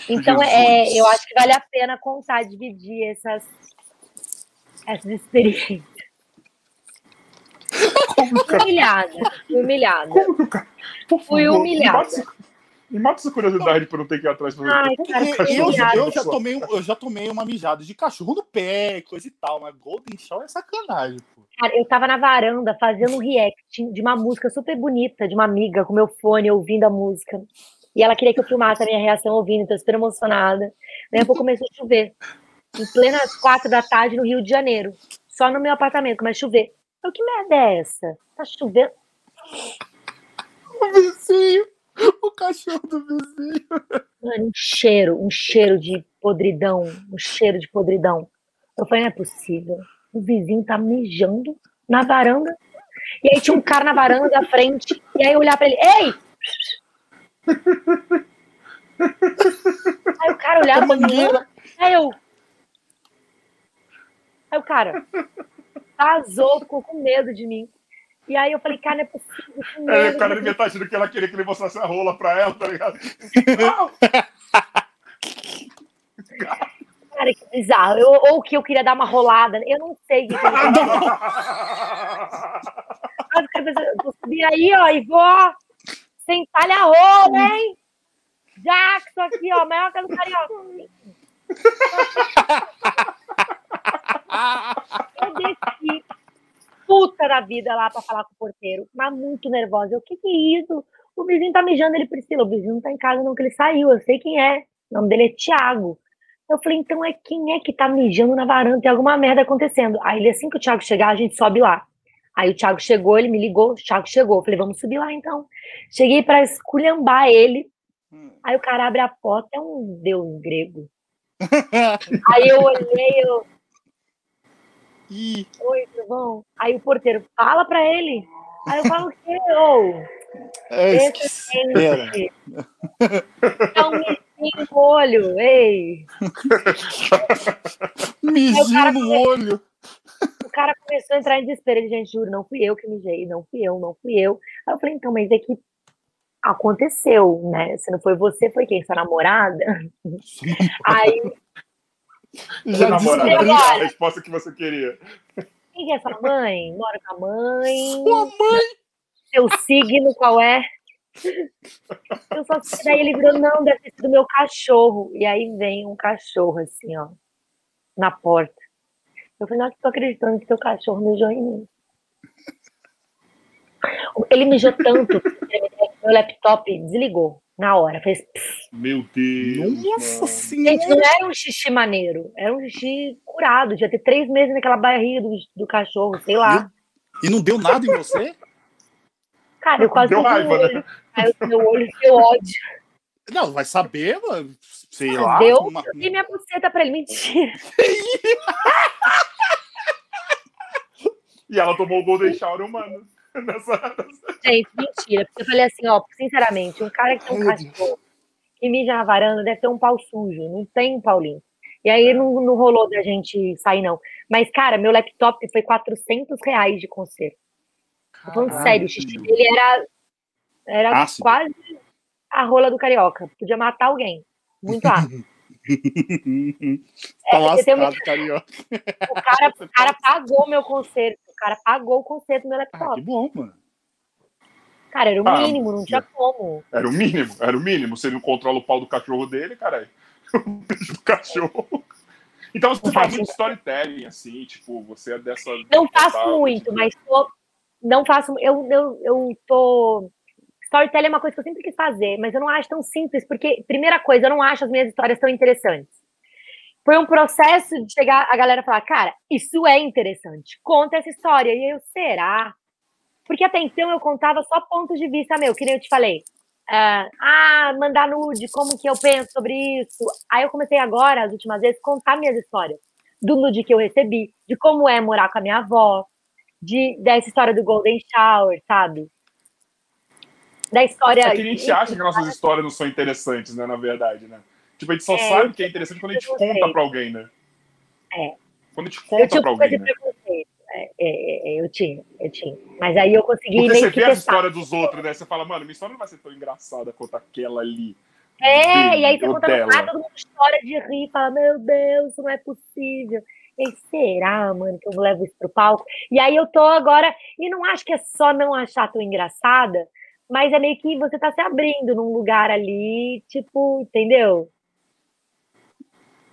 Então, Jesus. é, eu acho que vale a pena contar, dividir essas, essas experiências. como que, Humilhada, fui humilhada. como Fui humilhada. Me mata, essa- curiosidade pra eu não ter que ir atrás pra Ai, cara, Eu, eu já, humilhada. eu já tomei, eu já tomei uma mijada de cachorro no pé, coisa e tal, mas Golden Shower é sacanagem, pô. Cara, eu tava na varanda fazendo um react de uma música super bonita de uma amiga com meu fone ouvindo a música. E ela queria que eu filmasse a minha reação ouvindo, tô super emocionada. Daí a pouco começou a chover. Em plenas quatro da tarde no Rio de Janeiro. Só no meu apartamento, começa a chover. Eu, que merda é essa? Tá chovendo? O vizinho, o cachorro do vizinho. Mano, um cheiro, um cheiro de podridão, um cheiro de podridão. Eu falei, não é possível. O vizinho tá mijando na varanda. E aí tinha um cara na varanda da frente. E aí eu olhar pra ele, ei! Aí o cara olhava pra mim, mangueira. aí eu. Aí o cara vazou, ficou com medo de mim. E aí eu falei, cara, não é possível. que É, o cara de devia estar achando que ela queria que ele mostrasse a rola pra ela, tá ligado? Não! Cara, que bizarro. Eu- ou que eu queria dar uma rolada. Eu não sei que que eu vou subir aí, ó, e vou sentar a rola, hein? Jackson aqui, ó, maior que a do Carioca. Eu desci, puta da vida lá pra falar com o porteiro, mas muito nervosa. Eu, o que que é isso? O vizinho tá mijando, ele, Priscila, o vizinho não tá em casa não, que ele saiu, eu sei quem é. O nome dele é Thiago. Eu falei, então é quem é que tá mijando na varanda? Tem alguma merda acontecendo. Aí ele, assim que o Thiago chegar, a gente sobe lá. Aí o Thiago chegou, ele me ligou, o Thiago chegou. Eu falei, vamos subir lá então. Cheguei pra esculhambar ele. Aí o cara abre a porta, é um deus grego. Aí eu olhei, eu, Ih, oi, tudo bom? Aí o porteiro, fala pra ele. Aí eu falo o quê? Ô, é, esse esqueci. Pera. gente. Dá um mijinho no olho, ei. Mijinho no olho. O cara começou a entrar em desespero. Ele, gente, juro, não fui eu que mijei, não fui eu, não fui eu. Aí eu falei, então, mas é que aconteceu, né? Se não foi você, foi quem? Sua namorada? Aí, Já namorada. A resposta que você queria. quem que é sua mãe? Mora com a mãe? Sua mãe. Seu signo qual é? Eu só sei, daí ele virou, não, deve ter sido meu cachorro. E aí vem um cachorro, assim, ó, na porta. Eu falei, não, tô acreditando que teu cachorro mijou em mim. Ele mijou tanto que meu laptop desligou na hora. Fez. pss. Meu Deus. Nossa mano. Gente, senhora. não era um xixi maneiro, era um xixi curado. Devia ter três meses naquela barriga do, do cachorro, sei lá. E não deu nada em você? Cara, eu quase Deu raiva, né? olho. Aí o meu olho deu ódio. Não, vai saber, mano. Sei lá. deu, uma- eu dei minha buceta pra ele. Mentira. E ela tomou o Golden Shower humano. Nessa, nessa... Gente, mentira. Porque eu falei assim, ó, sinceramente, um cara que tem um cachorro que mija na varanda deve ter um pau sujo. Não tem pau limpo. E aí não, não rolou da gente sair, não. Mas, cara, meu laptop foi 400 reais de conserto. Tô falando Caralho, sério, o xixi dele era, era Ácido. quase a rola do carioca. Podia matar alguém. Muito ácido. tá É, lascado, carioca. O cara, o cara pagou meu conserto. O cara pagou o conserto do meu Ah, laptop. que bom, mano. Cara, era o Ah, mínimo, não tinha como. Era o mínimo, era o mínimo. Você não controla o pau do cachorro dele, caralho. O bicho do cachorro. Então você Não faz faz muito storytelling, assim, tipo, você é dessa. Não faço total, muito, tipo, mas tô, não faço. Eu, eu, eu tô. Storytelling é uma coisa que eu sempre quis fazer, mas eu não acho tão simples, porque, primeira coisa, eu não acho as minhas histórias tão interessantes. Foi um processo de chegar a galera falar, cara, isso é interessante, conta essa história. E eu, será? Porque até então eu contava só pontos de vista meu, que nem eu te falei. Ah, ah, mandar nude, como que eu penso sobre isso. Aí eu comecei agora, as últimas vezes, contar minhas histórias. Do nude que eu recebi, de como é morar com a minha avó, de, dessa história do Golden Shower, sabe? Da história. É que a gente acha que nossas histórias não são interessantes, né, na verdade, né? Tipo, a gente só É, sabe que é interessante quando a gente conta pra alguém, né? É. Quando a gente conta de alguém, né? preconceito. É, é, é, eu tinha, eu tinha. Mas aí eu consegui Porque você vê a testar. história dos outros, né? Você fala, mano, minha história não vai ser tão engraçada quanto aquela ali. É, dele e aí você conta no dela. todo mundo chora de rir, fala, meu Deus, não é possível. E aí, será, mano, que eu levo isso pro palco? E aí eu tô agora, e não acho que é só não achar tão engraçada, mas é meio que você tá se abrindo num lugar ali, tipo, entendeu?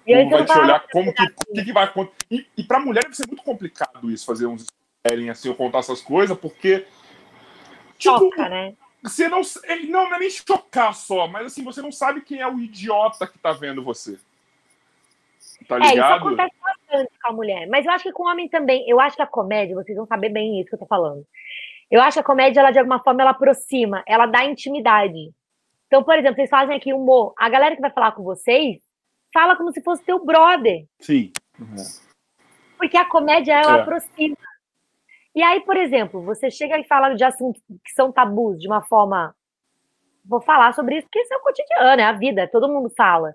E eu vai te olhar como que, que, que vai acontecer. E, e pra mulher deve ser muito complicado isso, fazer uns storytelling assim, ou contar essas coisas, porque. Tipo, choca, né? você não, ele não, não é nem chocar só, mas assim, você não sabe quem é o idiota que tá vendo você. Tá É, isso ligado? acontece bastante com a mulher. Mas eu acho que com o homem também. Eu acho que a comédia, vocês vão saber bem isso que eu tô falando. Eu acho que a comédia, ela de alguma forma, ela aproxima, ela dá intimidade. Então, por exemplo, vocês fazem aqui humor. A galera que vai falar com vocês, fala como se fosse teu brother. Sim. Porque a comédia, ela É. aproxima. E aí, por exemplo, você chega e fala de assuntos que são tabus de uma forma. Vou falar sobre isso, porque isso é o cotidiano, é a vida, todo mundo fala.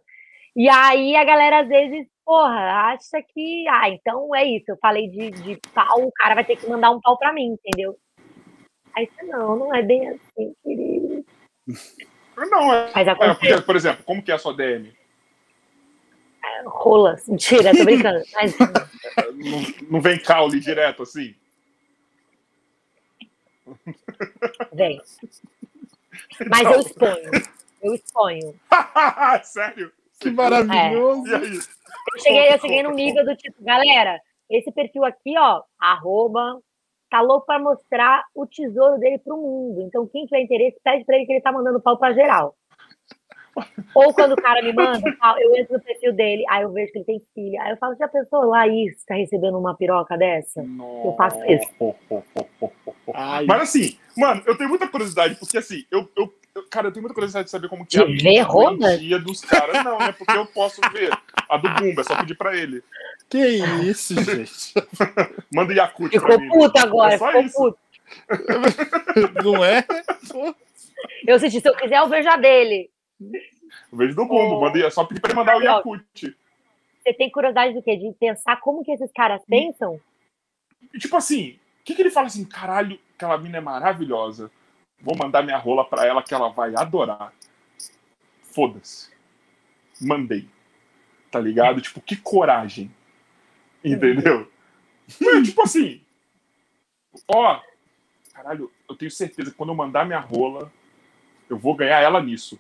E aí a galera às vezes, porra, acha que. Ah, então é isso. Eu falei de, de pau, o cara vai ter que mandar um pau pra mim, entendeu? Aí você, não, não é bem assim, querido. Não, é. Mas é, acontece. por exemplo, como que é a sua DM? Rolas. Mentira, tô brincando. Mas, Não, não vem caule direto assim? vem. Mas eu exponho. Eu exponho. Sério? Que maravilhoso. E aí? Eu cheguei, eu cheguei num nível do tipo, galera, esse perfil aqui, ó, arroba, tá louco pra mostrar o tesouro dele pro mundo. Então, quem tiver interesse, pede pra ele que ele tá mandando pau pra geral. Ou quando o cara me manda, eu entro no perfil dele, aí eu vejo que ele tem filha. Aí eu falo, já pensou lá isso, tá recebendo uma piroca dessa? Eu faço isso. Ai, Mas assim, mano, eu tenho muita curiosidade, porque assim, eu, eu, eu- cara, eu tenho muita curiosidade de saber como que é a doentia dos caras. Não, né? Porque eu posso ver. A do Bumba, é só pedir pra ele. que isso, gente? Manda Yakut Ficou puto agora, É ficou isso. puto. Não é? Eu senti, se eu quiser, eu vejo a dele. Eu vejo do Bumbo, manda, é só pedir pra ele mandar o. Yakut. Você tem curiosidade do quê? De pensar como que esses caras pensam? E tipo assim, o que, que ele fala assim, caralho, aquela mina é maravilhosa. Vou mandar minha rola pra ela que ela vai adorar. Foda-se. Mandei. Tá ligado? Tipo, que coragem. Entendeu? É, tipo assim. Ó, caralho, eu tenho certeza que quando eu mandar minha rola, eu vou ganhar ela nisso.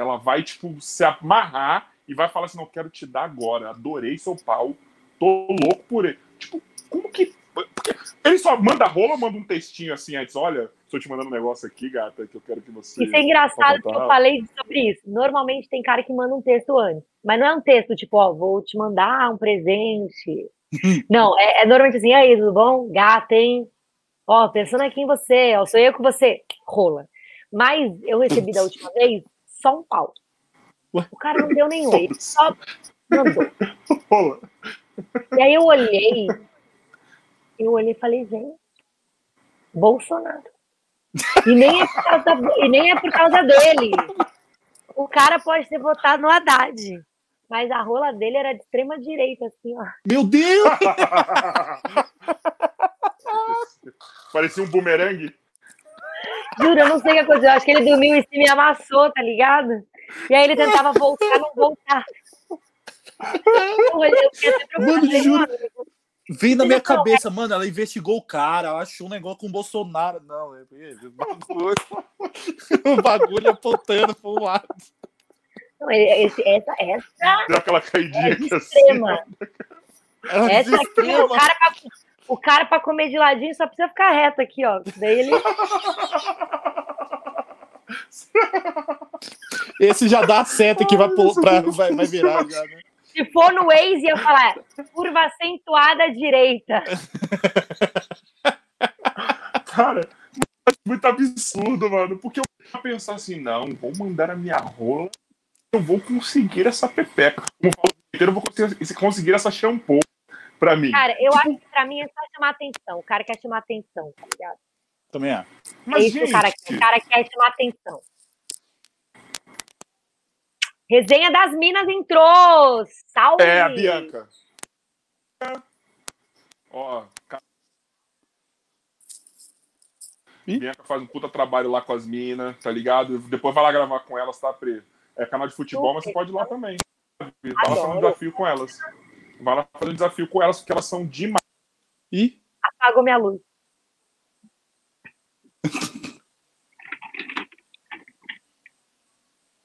Ela vai, tipo, se amarrar e vai falar assim: não, quero te dar agora. Adorei seu pau. Tô louco por ele. Tipo, como que. Porque ele só manda rola ou manda um textinho assim antes? Olha, estou te mandando um negócio aqui, gata, que eu quero que você. Isso é engraçado que eu falei sobre isso. Normalmente tem cara que manda um texto antes. Mas não é um texto tipo, ó, vou te mandar um presente. não, é, é normalmente assim, aí, tudo bom? Gata, hein? Ó, pensando aqui em você, ó, sou eu com você. Rola. Mas eu recebi da última vez só um pau. Ué? O cara não deu nenhum, ele só mandou. E aí eu olhei, eu olhei e falei, gente, Bolsonaro. E nem é por causa, da- e nem é por causa dele. O cara pode ter votado no Haddad. Mas a rola dele era de extrema direita, assim, ó. Meu Deus! Parecia um bumerangue. Juro, eu não sei o que aconteceu. Eu acho que ele dormiu em cima e amassou, tá ligado? E aí ele tentava voltar, não voltar. Mano, juro. Vem na minha cabeça, mano, ela investigou o cara, ela achou um negócio com o Bolsonaro. Não, é o bagulho, o bagulho apontando pro lado. Não, esse, essa, essa. Deu aquela caidinha é aqui assim. extrema. Ela Essa aqui, o cara, o cara pra comer de ladinho só precisa ficar reto aqui, ó. Daí ele. Esse já dá seta que vai, pra, vai, vai virar já, né? Se for no Waze, ia falar curva acentuada à direita. Cara, é muito absurdo, mano. Porque eu vou pensar assim, não, vou mandar a minha rola, eu vou conseguir essa pepeca. Como eu vou conseguir, conseguir essa shampoo pra mim. Cara, eu acho que pra mim é só chamar atenção. O cara quer chamar atenção, tá ligado? Também é. É Mas, isso que o cara quer. gente, O cara quer chamar atenção. Resenha das Minas entrou! Salve! é a Bianca. Ó, ca- Ih. Bianca faz um puta trabalho lá com as minas, tá ligado? Depois vai lá gravar com elas, tá, Pri? É canal de futebol, mas você pode ir lá também. Lá fazer um desafio com elas. Vai lá fazer um desafio com elas, porque elas são demais. E Apagou minha luz.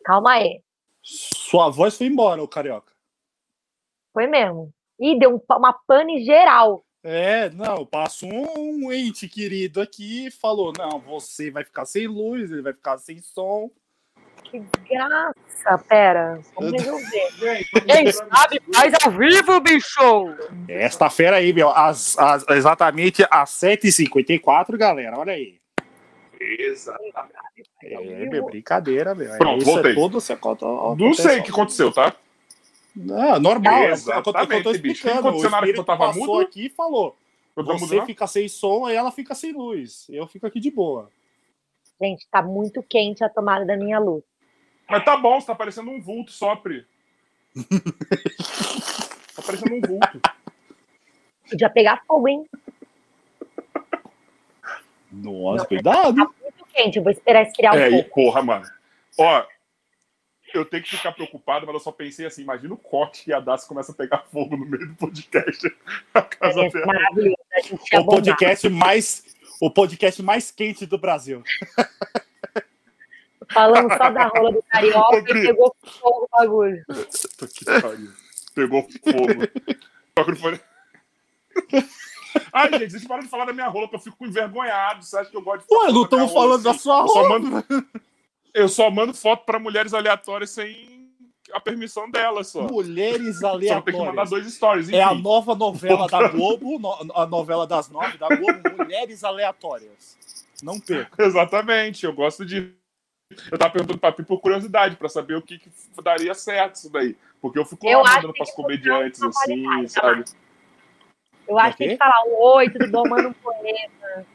Calma aí. sua voz foi embora, o carioca. Foi mesmo. Ih, deu um uma pane geral. É, não, passou um ente querido aqui e falou: não, você vai ficar sem luz, ele vai ficar sem som. Que desgraça. Pera, vamos resolver. Quem faz ao vivo, bicho! Esta fera aí, meu, às, às- exatamente às 7h54, galera, olha aí. É, meu, brincadeira, meu. Pronto, Isso voltei. É todo se aconte- Não sei o que aconteceu, tá? Não, normal, é o que eu tô- Exatamente, eu tô bicho. O na hora que eu espírito tava passou mudo? aqui e falou: você mudando. fica sem som e ela fica sem luz. Eu fico aqui de boa. Gente, tá muito quente a tomada da minha luz. Mas tá bom, você tá parecendo um vulto só, Pri. tá parecendo um vulto. Podia pegar fogo, hein? Nossa, Não, cuidado. Muito quente, eu vou esperar esfriar um É, e pouco. porra, mano. Ó, eu tenho que ficar preocupado, mas eu só pensei assim: imagina o corte que dar se começa a pegar fogo no meio do podcast. A casa É maravilhoso. A O podcast mais. O podcast mais quente do Brasil. Falando só da rola do carioca Pri. e pegou fogo o bagulho. Que pariu. Pegou fogo. Só que não foi- Ai, gente, vocês param de falar da minha rola, que eu fico envergonhado. Você acha que eu gosto de Ué, foto não da estamos rola, falando da assim? sua Eu só roupa. mando, eu só mando foto pra mulheres aleatórias sem a permissão delas só. Mulheres Só tem que mandar aleatórias. dois stories. É a enfim. nova novela da Globo, a novela das nove da Globo, Mulheres Aleatórias. Não perca. Exatamente, eu gosto de. Eu tava perguntando pra Pi por curiosidade, pra saber o que, que daria certo isso daí. Porque eu fico Eu lá mandando pras comediantes, assim, qualidade, sabe? Eu acho que tem que falar oi, tudo bom, manda um poema.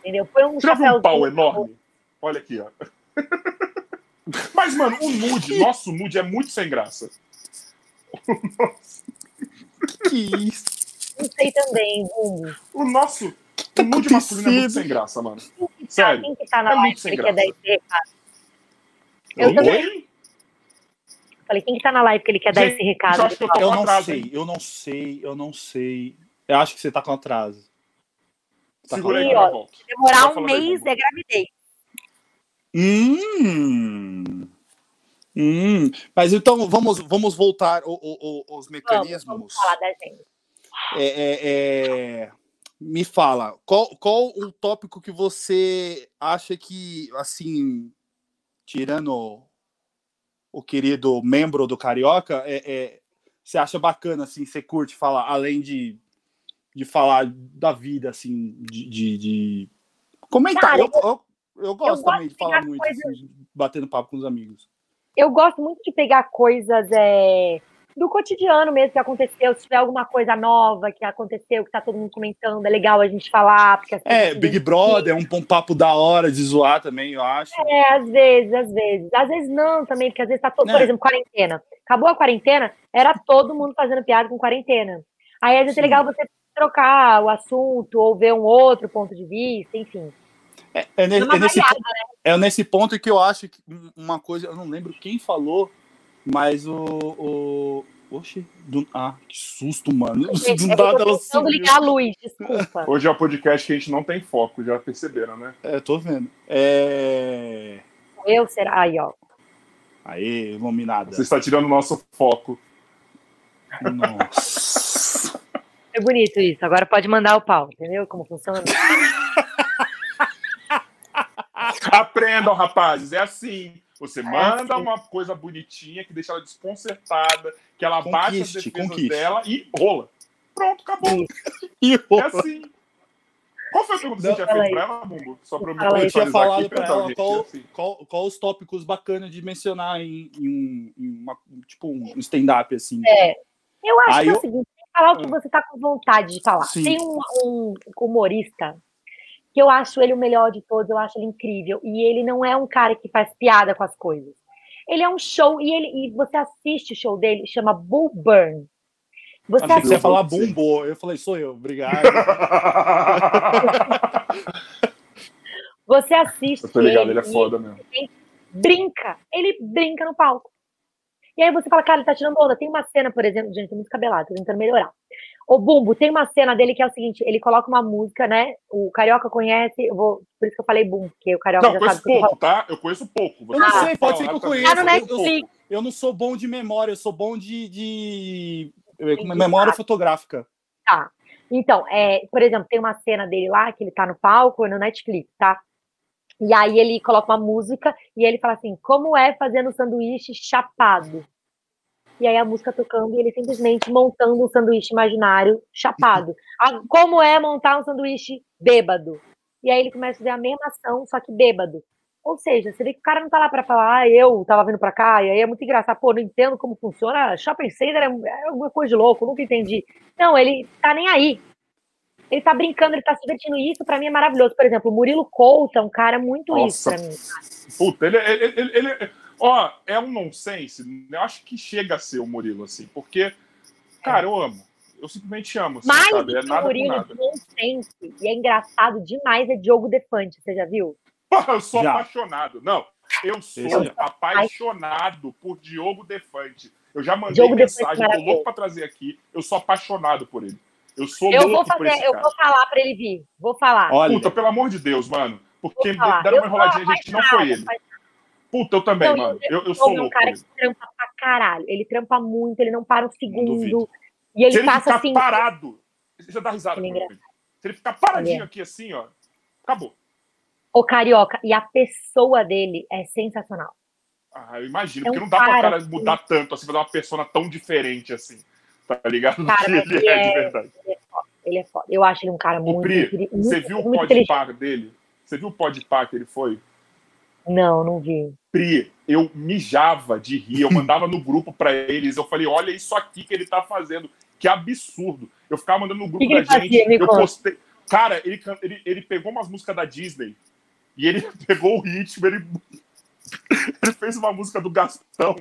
Entendeu? Põe um Você já viu um pau enorme? Olha aqui, ó. Mas, mano, o nude, nosso nude é muito sem graça. Que isso? Não sei também, Bumbo. O nosso tá o nude masculino é muito sem graça, mano. Sério, quem que tá na é live que ele quer dar recado? Eu Oi? também. Falei, quem que tá na live que ele quer dar Gente, esse recado? eu eu Eu não atraso, sei, hein? eu não sei, eu não sei. Eu acho que você tá com atraso. Tá Segura aí ó. Demorar um mês é gravidez. Hum. Hum. Mas então vamos, vamos voltar o- o- o- os Vamos, mecanismos. vamos falar da gente. É, é, é, me fala, qual, qual o tópico que você acha que, assim, tirando o querido membro do Carioca, é, é, você acha bacana, assim, você curte falar, além de, de falar da vida, assim, de, de, de comentar. Cara, eu, eu, eu gosto gosto também de de falar muito, coisas- assim, batendo papo com os amigos. Eu gosto muito de pegar coisas é, do cotidiano mesmo que aconteceu. Se tiver alguma coisa nova que aconteceu, que tá todo mundo comentando, é legal a gente falar. Porque É, Big Brother é um, um papo da hora de zoar também, eu acho. É, às vezes, às vezes. Às vezes não também, porque às vezes tá todo, por É. exemplo, quarentena. Acabou a quarentena, era todo mundo fazendo piada com quarentena. Aí às vezes é Sim. legal você trocar o assunto ou ver um outro ponto de vista, enfim. É, é uma é nesse, variada, é nesse ponto que eu acho que um- uma coisa, eu não lembro quem falou, mas o, o- Oxe, do... ah, que susto, mano. Gente, Do eu nada ela ligar a luz, desculpa. Hoje é o podcast que a gente não tem foco, já perceberam, né? É, tô vendo. É. Eu será? Aí, ó. Aê, iluminada. Você está tirando o nosso foco. Nossa. É bonito isso. Agora pode mandar o pau, entendeu? Como funciona? Aprendam, rapazes, é assim. Você manda assim. uma coisa bonitinha que deixa ela desconcertada, que ela bate as Conquiste, defesas conquiste. dela e rola. Pronto, acabou. E É assim. Qual foi a pergunta que você tinha feito pra ela, Bumbo? Só pra eu me. Eu tinha falado aqui, pra ela qual, assim. qual, qual os tópicos bacanas de mencionar em, em um, em uma- tipo um stand-up, assim. É. Eu acho Aí que é eu- o seguinte, tem que falar o que Ah. você tá com vontade de falar. Sim. Tem um, um humorista que eu acho ele o melhor de todos, eu acho ele incrível. E ele não é um cara que faz piada com as coisas. Ele é um show e, ele, e você assiste o show dele, chama Bull Burn. Você Achei que você ia assiste, falar Sim. bumbo. Eu falei, sou eu, obrigado. você assiste Eu tô ligado, ele é e foda mesmo. brinca, ele brinca no palco. E aí você fala, cara, ele tá tirando onda. Tem uma cena, por exemplo, gente, tô muito cabelado, tô tentando melhorar. O Bumbo, tem uma cena dele que é o seguinte, ele coloca uma música, né? O Carioca conhece, eu vou, por isso que eu falei Bumbo, porque o Carioca Não, já conheço sabe. eu pouco, tá? Eu conheço pouco. Você Eu não pode sei, pode ser que eu também. conheça. Tá no eu- Netflix. Eu não sou bom de memória, eu sou bom de, de... memória fotográfica. Tá. Então, é, por exemplo, tem uma cena dele lá que ele tá no palco, é no Netflix, tá? E aí ele coloca uma música e ele fala assim: como é fazendo um sanduíche chapado? E aí a música tocando e ele simplesmente montando um sanduíche imaginário chapado. Ah, como é montar um sanduíche bêbado? E aí ele começa a fazer a mesma ação, só que bêbado. Ou seja, você vê que o cara não tá lá pra falar, ah, eu tava vindo pra cá, e aí é muito engraçado, pô, não entendo como funciona, shopping center é, é alguma coisa de louco, nunca entendi. Não, ele tá nem aí. Ele tá brincando, ele tá se divertindo, e isso pra mim é maravilhoso. Por exemplo, o Murilo Couto é um cara muito isso Nossa. pra mim. Puta, ele, ele, ele, ele- Ó, é um nonsense. Eu acho que chega a ser o Murilo, assim. Porque, cara, eu amo. Eu simplesmente amo. assim, Mais sabe? do É o Murilo nada. de nonsense, e é engraçado demais, é Diogo Defante, você já viu? Porra, eu sou Já. apaixonado. Não, eu sou já. apaixonado por Diogo Defante. Eu já mandei Diogo mensagem, tô louco pra trazer aqui. Eu sou apaixonado por ele. Eu sou Eu vou louco por fazer, esse eu cara. vou falar pra ele vir. Vou falar. Olha, Puta, pelo amor de Deus, mano. Porque Vou deram uma enroladinha, sou gente, não foi ele. Puta, eu também, Não, mano. Eu, eu mas sou Diogo é um louco. cara que trampa pra caralho. Ele trampa muito, ele não para um segundo. E ele Se ele passa ficar assim. parado, você dá risada é. Se ele ficar paradinho é. aqui assim, ó, acabou. O carioca. E a pessoa dele é sensacional. Ah, eu imagino, É um porque não dá pra cara cara que- mudar tanto, assim, fazer uma persona tão diferente assim. Tá ligado? Do Cara, ele ele é de é- verdade. Ele é foda. Eu acho ele um cara muito. Pri, você viu o muito pod inteligente. par dele? Você viu o pod par que ele foi? Não, não vi. Pri, eu mijava de rir, eu mandava no grupo pra eles, eu falei, olha isso aqui que ele tá fazendo, que absurdo. Eu ficava mandando no grupo Que da ele gente, fazia? Eu postei. Cara, ele, ele, ele pegou umas músicas da Disney e ele pegou o ritmo, ele, ele fez uma música do Gastão.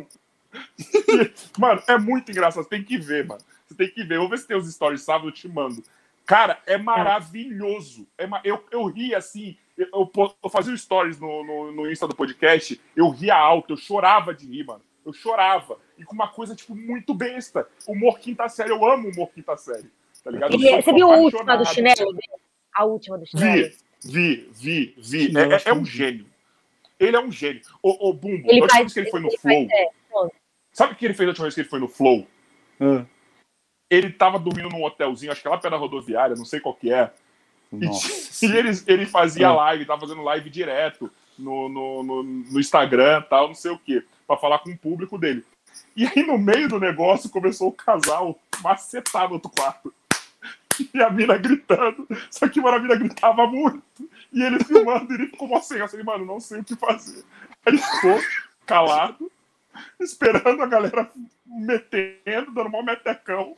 E, mano, é muito engraçado, você tem que ver, mano. Você tem que ver. Eu vou ver se tem os stories sábado, eu te mando. Cara, é maravilhoso. É ma- eu, eu ri assim. Eu, eu, eu fazia os stories no, no, no Insta do podcast, eu ria alto, eu chorava de rir, mano. Eu chorava. E com uma coisa, tipo, muito besta. Humor quinta série, eu amo humor quinta série. Tá ligado? Eu sou- você viu a última do chinelo dele? A última do chinelo? Vi, vi, vi, vi. É, é- é um eu gênio. Ele é um gênio. O, o Bumbo, Ele faz- vez que ele foi no ele Flow, faz- é. Sabe o que ele fez a última vez que ele foi no Flow? Ah, Ele tava dormindo num hotelzinho, acho que é lá perto da rodoviária, não sei qual que é. E, nossa. e ele, ele fazia Ah. live, tava fazendo live direto no, no, no, no Instagram tal, não sei o quê, pra falar com o público dele. E aí, no meio do negócio, começou o casal macetar no outro quarto. E a mina gritando. Só que mano, a mina gritava muito. E ele filmando, ele ficou mó sem. Eu falei, mano, não sei o que fazer. Aí ele ficou calado, esperando a galera metendo, dando mó metecão.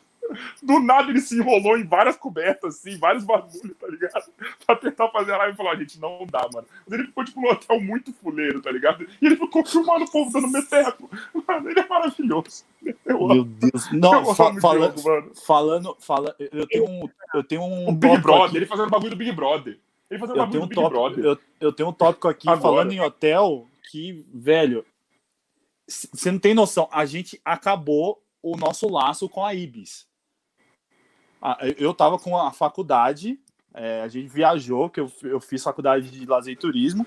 Do nada ele se enrolou em várias cobertas, assim, vários bagulhos, tá ligado? Pra tentar fazer a live e falou, "Ah, gente, não dá, mano. Mas ele ficou, tipo, num hotel muito fuleiro, tá ligado? E ele ficou filmando o povo dando meteco. Mano, ele é maravilhoso. Eu. Meu Deus. Eu Não, fa- falando, Diogo, mano. falando, fala, eu tenho um, eu tenho um O Big Brother, aqui. ele fazendo bagulho do Big Brother. Ele fazendo Eu bagulho tenho do um Big tópico, Brother. eu, eu tenho um tópico aqui Agora. falando em hotel que, velho, você não tem noção. A gente acabou o nosso laço com a Ibis. Eu tava com a faculdade, é, a gente viajou, que eu, eu fiz faculdade de lazer e turismo,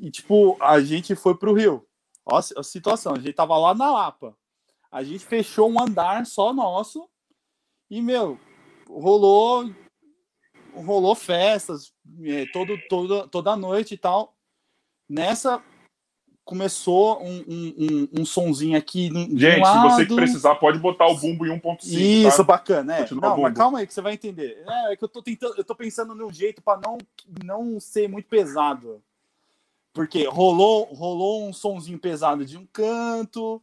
e tipo, a gente foi pro Rio. Ó, a situação, a gente tava lá na Lapa. A gente fechou um andar só nosso e, meu, rolou rolou festas é, todo, todo, toda noite e tal. Nessa começou um, um, um, um sonzinho aqui. Gente, se você precisar, pode botar o bumbo em 1.5. Isso, tá? bacana, é. Não, mas calma aí que você vai entender. É, é que eu tô tentando, eu tô pensando num jeito para não, não ser muito pesado. Porque rolou, rolou um sonzinho pesado de um canto,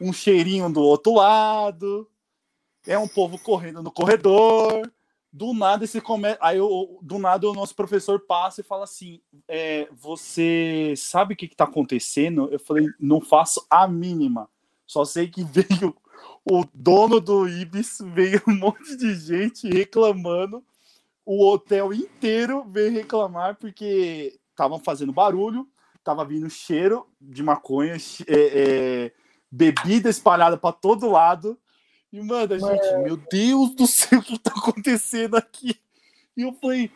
um cheirinho do outro lado, é um povo correndo no corredor, do nada esse aí eu, do nada o nosso professor passa e fala assim é, você sabe o que está acontecendo? Eu falei não faço a mínima. Só sei que veio o dono do ibis veio um monte de gente reclamando. O hotel inteiro veio reclamar porque estavam fazendo barulho tava vindo cheiro de maconha é, é, bebida espalhada para todo lado e, mano, a gente, meu Deus do céu, o que tá acontecendo aqui? E eu falei,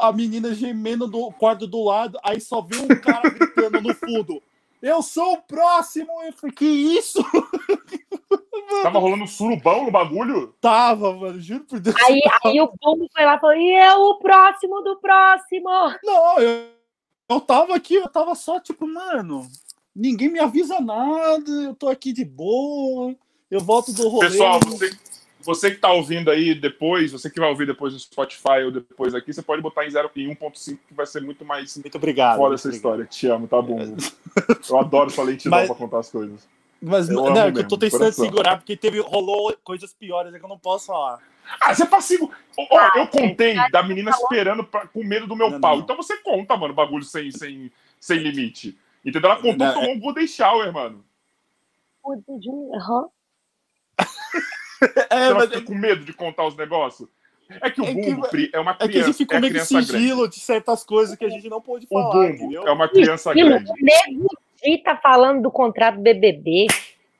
a menina gemendo do quarto do lado, aí só vê um cara gritando no fundo. Eu sou o próximo! Eu falei, que isso? Tava rolando surubão no bagulho? Tava, mano, juro por Deus. Aí, aí o Bumbo foi lá e falou: e eu, o próximo do próximo? Não, eu, eu tava aqui, eu tava só tipo, mano, ninguém me avisa nada, eu tô aqui de boa. Eu volto do rolê. Pessoal, você, você que está ouvindo aí depois, você que vai ouvir depois no Spotify ou depois aqui, você pode botar em 0 em 1.5 que vai ser muito mais muito obrigado, fora muito essa obrigado. história. Te amo, tá bom. Eu adoro sua lentidão Mas... para contar as coisas. Mas eu não, é que eu tô tentando coração. segurar, porque teve, rolou coisas piores é que eu não posso falar. Ah, você é passivo. Oh, eu contei da menina esperando pra, com medo do meu não, pau. Não. Então você conta, mano, bagulho sem, sem, sem limite. Entendeu? Ela contou que tomou é um Golden Shower, mano. Aham. É, Você mas fica é... com medo de contar os negócios? É que o é Bumbo, que, é uma criança. É que a gente ficou é meio sigilo grande. de certas coisas que a gente não pôde falar. O Bumbo entendeu? é uma criança grande. O nego tá falando do contrato BBB.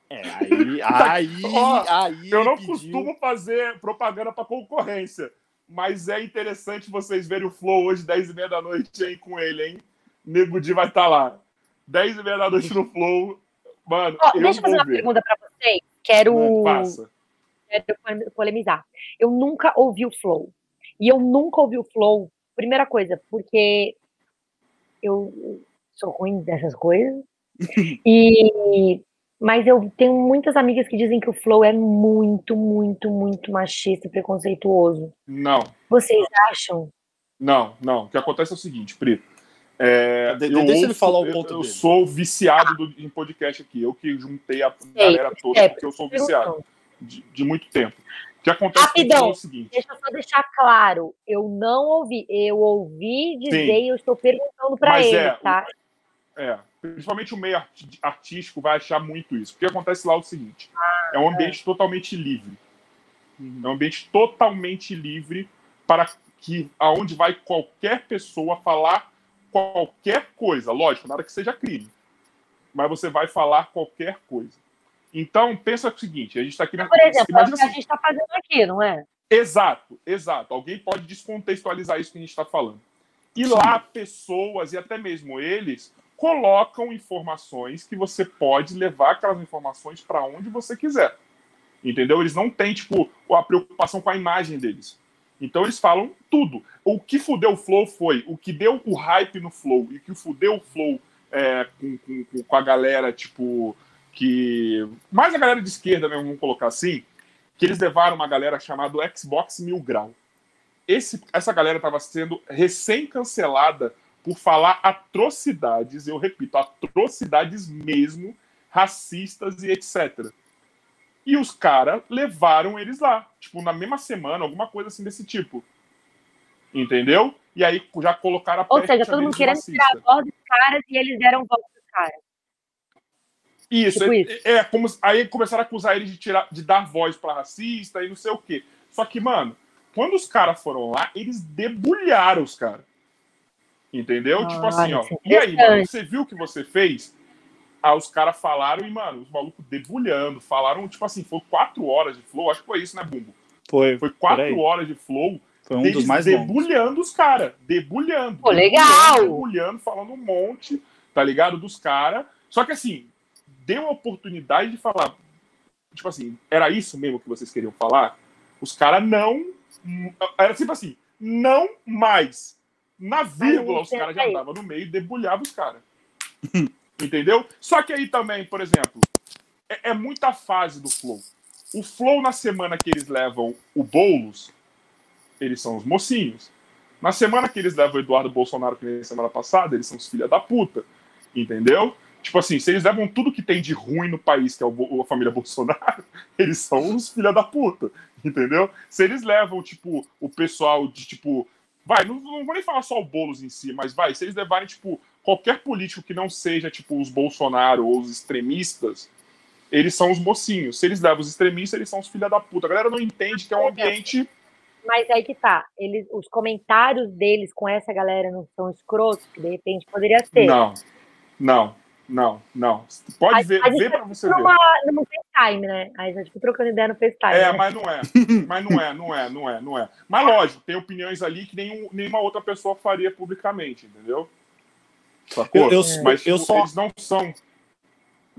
É, aí, aí, Ó, aí eu não pediu... costumo fazer propaganda para concorrência, mas é interessante vocês verem o Flow hoje, 10 e meia da noite, aí com ele, hein? Nego Di vai estar tá lá. 10 e meia da noite no Flow. Mano, Ó, eu deixa eu fazer uma pergunta para vocês. Quero, quero polemizar. Eu nunca ouvi o Flow. E eu nunca ouvi o Flow, primeira coisa, porque eu sou ruim dessas coisas. e mas eu tenho muitas amigas que dizem que o Flow é muito, muito, muito machista e preconceituoso. Não. Vocês acham? Não, não. O que acontece é o seguinte, Pri. É, de, deixa ouço, ele falar o ponto Eu, eu sou viciado do, em podcast aqui. Eu que juntei a galera toda, é, porque eu sou viciado de, de, muito tempo. O que acontece Rapidão, é o seguinte. Deixa eu só deixar claro. Eu não ouvi. Eu ouvi dizer Sim. e eu estou perguntando para ele, é, tá? É, principalmente o meio artístico vai achar muito isso. O que acontece lá é o seguinte: ah, é um ambiente é. totalmente livre. É um ambiente totalmente livre para que aonde vai qualquer pessoa falar qualquer coisa, lógico, nada que seja crime, mas você vai falar qualquer coisa. Então, pensa o seguinte, a gente está aqui... Por exemplo, imagina é o que a gente está fazendo aqui, não é? Exato, exato. Alguém pode descontextualizar isso que a gente está falando. E Sim. lá, pessoas, e até mesmo eles, colocam informações que você pode levar aquelas informações para onde você quiser. Entendeu? Eles não têm, tipo, a preocupação com a imagem deles. Então eles falam tudo. O que fudeu o Flow foi o que deu o hype no Flow e que fudeu o Flow é, com, com, com, a galera, tipo, que. Mais a galera de esquerda mesmo, vamos colocar assim, que eles levaram uma galera chamada Xbox Mil Grau. Esse, essa galera estava sendo recém-cancelada por falar atrocidades, eu repito, atrocidades mesmo, racistas e etc. E os caras levaram eles lá, tipo, na mesma semana, alguma coisa assim desse tipo. Entendeu? E aí já colocaram a Ou seja, todo mundo querendo tirar a voz dos caras e eles deram voz dos caras. Isso, tipo é, isso. é, como aí começaram a acusar eles de tirar, de dar voz para racista e não sei o quê. Só que, mano, quando os caras foram lá, eles debulharam os caras. Entendeu? Ah, tipo assim, ó. E aí, mano, você viu o que você fez? Aí os caras falaram e, mano, os malucos debulhando. Falaram, tipo assim, foi quatro horas de flow. Acho que foi isso, né, Bumbo? Foi. Foi quatro horas de flow. Foi um dos mais longos. debulhando os caras. Debulhando. Pô, legal! Debulhando, falando um monte, tá ligado? Dos caras. Só que assim, deu a oportunidade de falar. Tipo assim, era isso mesmo que vocês queriam falar? Os caras não. Era tipo assim, não mais. Na vírgula, os caras já andavam no meio e debulhavam os caras. Entendeu? Só que aí também, por exemplo, é, é, muita fase do Flow. O Flow, na semana que eles levam o Boulos, eles são os mocinhos. Na semana que eles levam o Eduardo Bolsonaro, que nem semana passada, eles são os filha da puta. Entendeu? Tipo assim, se eles levam tudo que tem de ruim no país, que é o, a família Bolsonaro, eles são os filha da puta. Entendeu? Se eles levam, tipo, o pessoal de, tipo. Vai, não, não vou nem falar só o Boulos em si, mas vai, se eles levarem, tipo, qualquer político que não seja, tipo, os Bolsonaro ou os extremistas, eles são os mocinhos. Se eles levam os extremistas, eles são os filha da puta. A galera não entende que é um ambiente. Mas aí que tá. Eles, os comentários deles com essa galera não são escrotos, que de repente poderia ser. Não, não. Não, não. Pode a, ver, a ver pra você ver. Numa, no FaceTime, né? Aí a gente fica trocando ideia no FaceTime. É, né? mas não é. mas não é, não é, não é, não é. Mas lógico, tem opiniões ali que nenhum, nenhuma outra pessoa faria publicamente, entendeu? Sacou? Eu, eu, mas eu só... eles não são.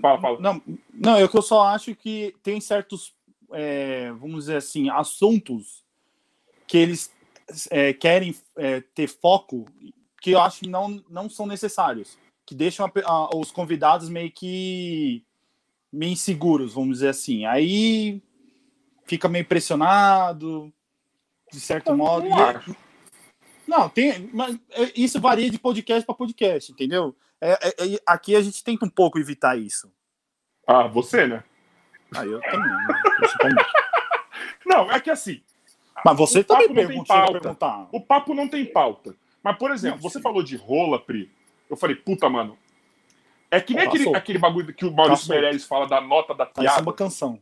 Fala, fala. Não, não, é que eu só acho que tem certos, é, vamos dizer assim, assuntos que eles é, querem é, ter foco que eu acho que não, não são necessários que deixam a, a, os convidados meio que meio inseguros, vamos dizer assim. Aí fica meio pressionado, de certo eu modo. Não, e, não, tem, mas é, isso varia de podcast para podcast, entendeu? É, é, é, aqui a gente tenta um pouco evitar isso. Ah, você, né? Ah, eu também. Né? Não, é que assim. Mas você também perguntar. O papo não tem pauta. Mas, por exemplo, você falou de rola, Pri. Eu falei, puta, mano. É que nem aquele, aquele bagulho que o Maurício Meirelles fala da nota da piada. Parece uma canção.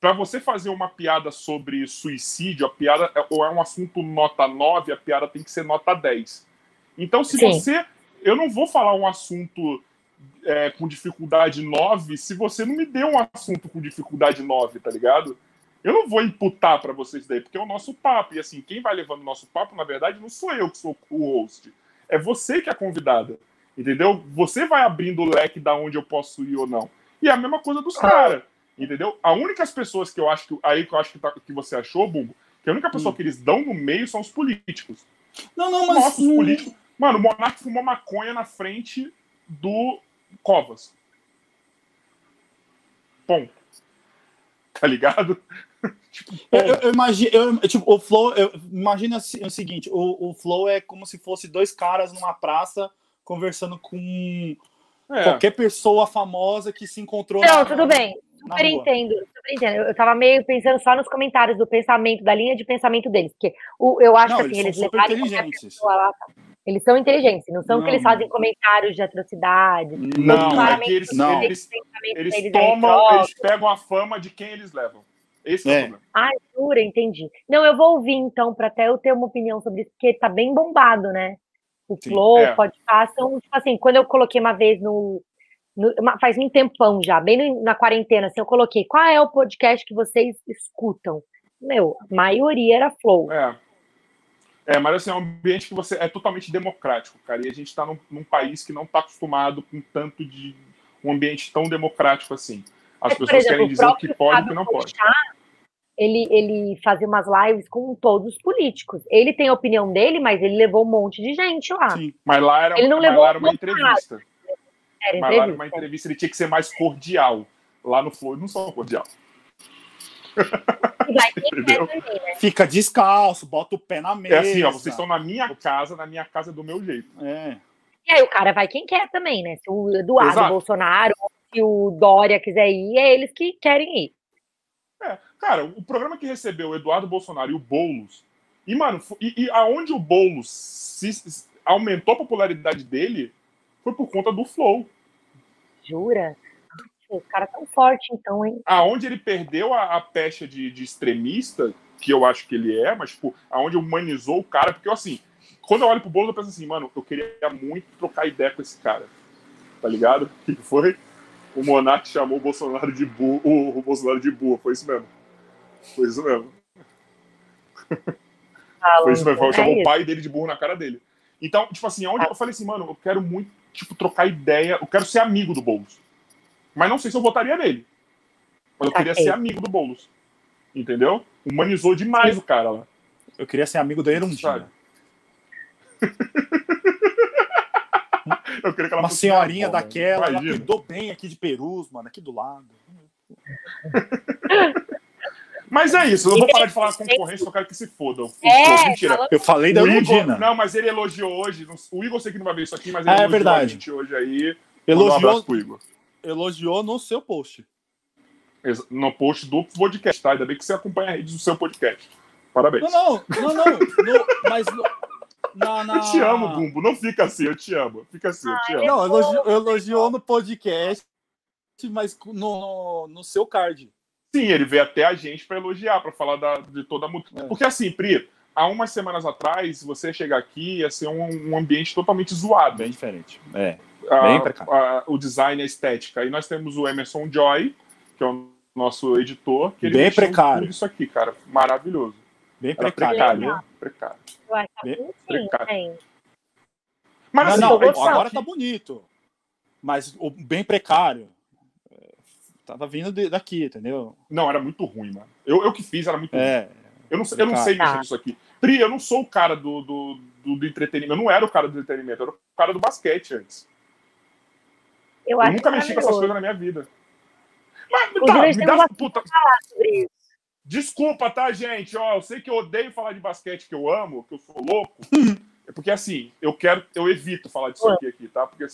Pra você fazer uma piada sobre suicídio, a piada é, ou é um assunto nota 9, a piada tem que ser nota 10. Então, se Sim. você. Eu não vou falar um assunto é, com dificuldade 9 se você não me deu um assunto com dificuldade 9, tá ligado? Eu não vou imputar para vocês daí, porque é o nosso papo. E assim, quem vai levando o nosso papo, na verdade, não sou eu que sou o host. É você que é a convidada. Entendeu? Você vai abrindo o leque da onde eu posso ir ou não. E é a mesma coisa dos caras. Entendeu? A única pessoas que eu acho que. Aí que eu acho que, tá, que você achou, Bumbo, que a única pessoa hum. que eles dão no meio são os políticos. Não, não, mas. Nossos políticos. Mano, o Monark fumou maconha na frente do Covas. Ponto. Tá ligado? tipo, eu, eu, eu, imagino, eu, tipo, o Flow, imagina o seguinte: o, o Flow é como se fosse dois caras numa praça conversando com é. qualquer pessoa famosa que se encontrou. Não, na, tudo bem. Super entendo, super entendo. Eu tava meio pensando só nos comentários do pensamento, da linha de pensamento deles, porque o, eu acho não, que assim, eles, eles são inteligentes. Lá, eles são inteligentes, não são não. que eles fazem comentários de atrocidade. Não, é que eles, não. eles, eles, eles tomam, eles pegam a fama de quem eles levam. Esse é, é o problema. Ah, jura, entendi. Não, eu vou ouvir então, para até eu ter uma opinião sobre isso, porque tá bem bombado, né? o Sim, Flow, é. podcast, são, tipo assim, quando eu coloquei uma vez no, no faz um tempão já, bem no, na quarentena, assim, eu coloquei, qual é o podcast que vocês escutam? Meu, a maioria era Flow. É. É, mas assim, é um ambiente que você é totalmente democrático, cara, e a gente está num, num, país que não está acostumado com tanto de um ambiente tão democrático assim. As é, pessoas exemplo, querem dizer o que pode e o que não pode ele, ele fazia umas lives com todos os políticos. Ele tem a opinião dele, mas ele levou um monte de gente lá. Sim, mas lá era, ele não levou lá era uma entrevista. Era mas lá era uma entrevista, ele tinha que ser mais cordial. Lá no Flow, não sou cordial. Também, né? Fica descalço, bota o pé na mesa. É assim, ó, vocês estão na minha casa, na minha casa é do meu jeito. É. E aí o cara vai quem quer também, né? Se o Eduardo Exato. Bolsonaro, se o Dória quiser ir, é eles que querem ir. É, cara, o programa que recebeu o Eduardo Bolsonaro e o Boulos, e, mano, e, e aonde o Boulos se, aumentou a popularidade dele foi por conta do Flow. Jura? Os caras tão forte, então, hein? Aonde ele perdeu a, a pecha de, de, extremista, que eu acho que ele é, mas, tipo, aonde humanizou o cara, porque, assim, quando eu olho pro Boulos, eu penso assim, mano, eu queria muito trocar ideia com esse cara. Tá ligado? O que foi? O Monark chamou o Bolsonaro de burro. O, o Bolsonaro de burro, foi isso mesmo. Foi isso mesmo. Falam, Foi isso mesmo. é Chamou o isso. pai dele de burro na cara dele. Então, tipo assim, onde eu falei assim, mano, eu quero muito, tipo, trocar ideia, eu quero ser amigo do Boulos. Mas não sei se eu votaria nele. Mas eu queria Saquei. ser amigo do Boulos. Entendeu? Humanizou demais o cara lá. Eu queria ser amigo da Erundina. Sabe? Eu queria que ela Uma senhorinha avó, daquela, mano. ela Imagina. cuidou bem aqui de Perus, mano, aqui do lado. Mas é isso, eu não vou parar de falar concorrência, eu quero que se fodam. É, Mentira. Eu falei da Igor, não, mas ele elogiou hoje. O Igor sei que não vai ver isso aqui, mas ele Ah, é elogiou verdade. a gente hoje aí. Um Elogiou, pro Igor. elogiou no seu post. No post do podcast, tá? Ainda bem que você acompanha a rede do seu podcast. Parabéns. Não, não, não, não. no- mas no- na, na... Eu te amo, Bumbo. Não fica assim, eu te amo. Fica assim, eu te amo. Não, elogiou, elogiou no podcast, mas no, no seu card. Sim, ele veio até a gente pra elogiar, pra falar da- de toda a música. É. Porque assim, Pri, há umas semanas atrás, você chegar aqui ia ser um, um ambiente totalmente zoado. Bem diferente. É. a- Bem precário. a- o design, a estética. E nós temos o Emerson Joy, que é o nosso editor, que ele Bem precário. tudo isso aqui, cara. Maravilhoso. Bem Era precário. precário? Precário. Tá Bem- precário. gente. Mas Não, assim, não, agora tá bonito. Mas o bem precário tava vindo de- daqui, entendeu? não, era muito ruim, mano. Eu, eu que fiz, era muito ruim. É. Eu não, sei- eu não sei Tá. mexer nisso aqui. Pri, eu não sou o cara do, do, do, do entretenimento. Eu não era o cara do entretenimento, eu era o cara do basquete antes. Eu, Eu nunca mexi com essas coisas na minha vida. Mas, tá, me dá, um puta. Desculpa, tá, gente? Ó, eu sei que eu odeio falar de basquete que eu amo, que eu sou louco. é porque assim, eu quero, eu evito falar disso Eu aqui, aqui, tá? Porque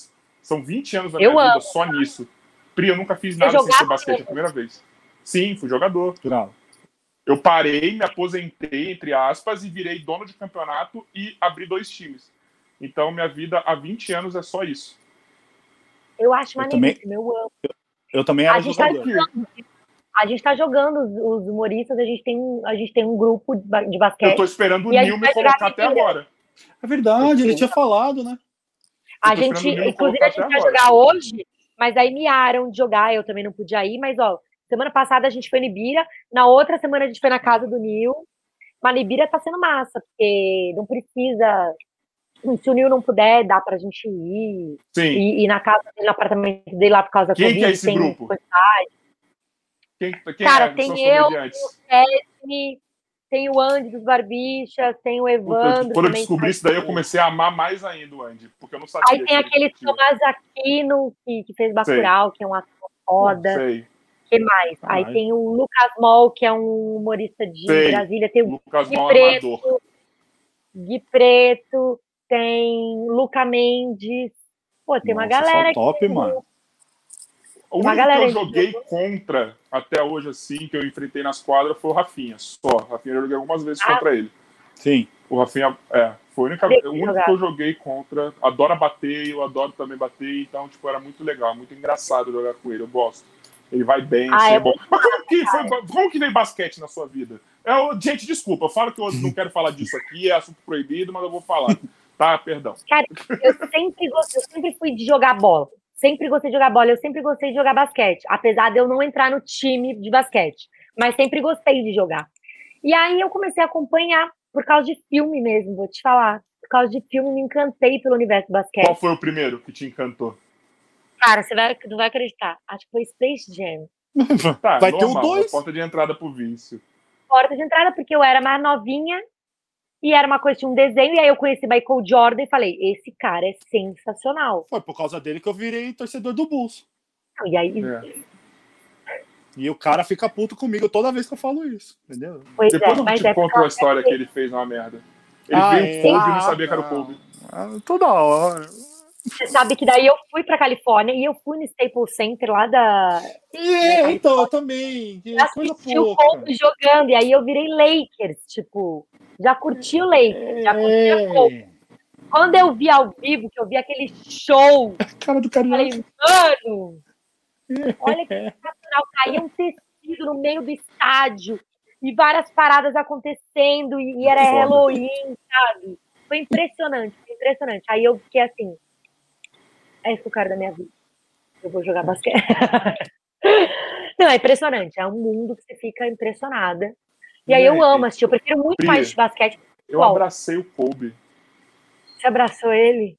são 20 anos da Eu minha vida amo. só nisso. Pri, eu nunca fiz nada sem ser basquete, é a primeira vez. Sim, fui jogador. Natural. Eu parei, me aposentei, entre aspas, e virei dono de campeonato e abri dois times. Então, minha vida há 20 anos é só isso. Eu acho Eu maneiríssimo, eu amo. Eu também A era gente tá jogador. A gente tá jogando os, os humoristas, a gente tem, um- a gente tem um grupo de, ba- de Eu basquete. tô esperando o a Nil me colocar até agora. É verdade, ele tinha falado, né? A Eu gente, inclusive, a gente vai agora. jogar hoje, mas aí miaram de jogar, eu também não podia ir, mas ó, semana passada a gente foi no Ibira, na outra semana a gente foi na casa do Nil, mas Ibira tá sendo massa, porque não precisa. Se o Nil não puder, dá pra gente ir. Sim. E, e na casa dele, no apartamento dele lá por causa da Quem que Covid, é esse grupo? Quem, quem Cara, é? tem eu, comediantes. Tem, tem o Andy dos Barbichas, tem o Evandro. Quando eu descobri faz- isso daí, eu comecei a amar mais ainda o Andy, porque eu não sabia. Aí tem que ele aquele. Tomás Aquino, que, que fez Bacurau, que é um ator foda. Sei. que mais? Aí Ai. tem o Lucas Moll, que é um humorista de Sei. Brasília. Tem o Lucas Gui Mal Preto, Amador. Gui Preto, tem Luca Mendes. Pô, tem uma Nossa, só galera top, aqui. mano. O Uma único que eu joguei contra até hoje, assim, que eu enfrentei nas quadras, foi o Rafinha. Só. O Rafinha eu joguei algumas vezes Ah. contra ele. Sim. O Rafinha, é, foi o único, o eu único jogar. que eu joguei contra. Adora bater, eu adoro também bater, então, tipo, era muito legal, muito engraçado jogar com ele, eu gosto. Ele vai bem, Ah, assim, é é bom. Mas como que, foi, como que veio basquete na sua vida? É, o- gente, desculpa, eu falo que eu não quero falar disso aqui, é assunto proibido, mas eu vou falar. Tá, perdão. Eu sempre, gostei, eu sempre fui de jogar bola. Sempre gostei de jogar bola. Eu sempre gostei de jogar basquete. Apesar de eu não entrar no time de basquete. Mas sempre gostei de jogar. E aí eu comecei a acompanhar por causa de filme mesmo, vou te falar. Por causa de filme, me encantei pelo universo do basquete. Qual foi o primeiro que te encantou? Cara, você vai, não vai acreditar. Acho que foi Space Jam. Tá, Vai ter o normal, dois. porta de entrada pro vício. Porta de entrada, porque eu era mais novinha e era uma coisa de um desenho. E aí eu conheci Michael Jordan e falei: esse cara é sensacional. Foi por causa dele que eu virei torcedor do Bulls. E aí, É. E o cara fica puto comigo toda vez que eu falo isso, entendeu? pois Depois é, eu mas te é conto a história que ele fez uma merda. Ele Ah, veio é? Kobe e não Ah, sabia que era o. Kobe. Ah, toda hora. Você sabe que daí eu fui pra Califórnia e eu fui no Staples Center lá da. É, então, eu também. Eu assisti o. Kobe jogando, e aí eu virei Lakers, tipo, já curti o Lakers, já curti Kobe. É. Quando eu vi ao vivo, que eu vi aquele show, Cara do carioca. falei, mano, olha que sensacional, caía um tecido no meio do estádio, e várias paradas acontecendo, e, e era Foda. Halloween, sabe? Foi impressionante, foi impressionante. Aí eu fiquei assim, é esse o cara da minha vida. eu vou jogar basquete. Não, é impressionante. É um mundo que você fica impressionada. E aí eu amo assistir. Eu prefiro muito Pri, mais basquete. Eu Qual? abracei o Kobe Você abraçou ele?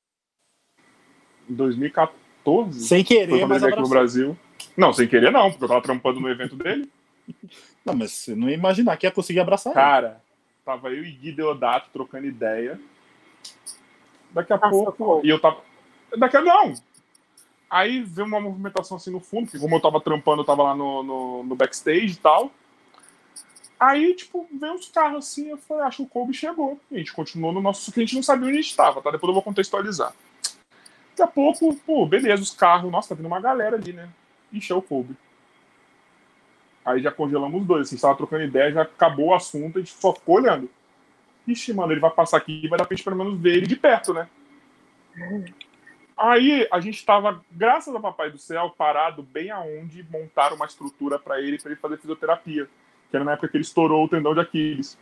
em 2014. Sem querer, Foi quando mas ele aqui no. Brasil. Não, sem querer não, porque eu tava trampando no evento dele. Não, mas você não ia imaginar que ia conseguir abraçar ele. Cara, tava eu e Gui Deodato trocando ideia. Daqui a Passou pouco. E eu tava. Daqui a não! Aí veio uma movimentação assim no fundo, porque como eu tava trampando, eu tava lá no, no, no backstage e tal. Aí, tipo, veio uns carros assim, eu falei, acho que o Kobe chegou. E a gente continuou no nosso. Só que a gente não sabia onde a gente tava, tá? Depois eu vou contextualizar. Daqui a pouco, pô, beleza, os carros. Nossa, tá vindo uma galera ali, né? É o Kobe. Aí já congelamos os dois, assim, estava trocando ideia, já acabou o assunto, a gente só ficou olhando. Ixi, mano, ele vai passar aqui e vai dar pra gente pelo menos ver ele de perto, né? Aí a gente tava, graças a Papai do Céu, parado bem aonde montaram uma estrutura pra ele, pra ele fazer fisioterapia. Que era na época que ele estourou o tendão de Aquiles.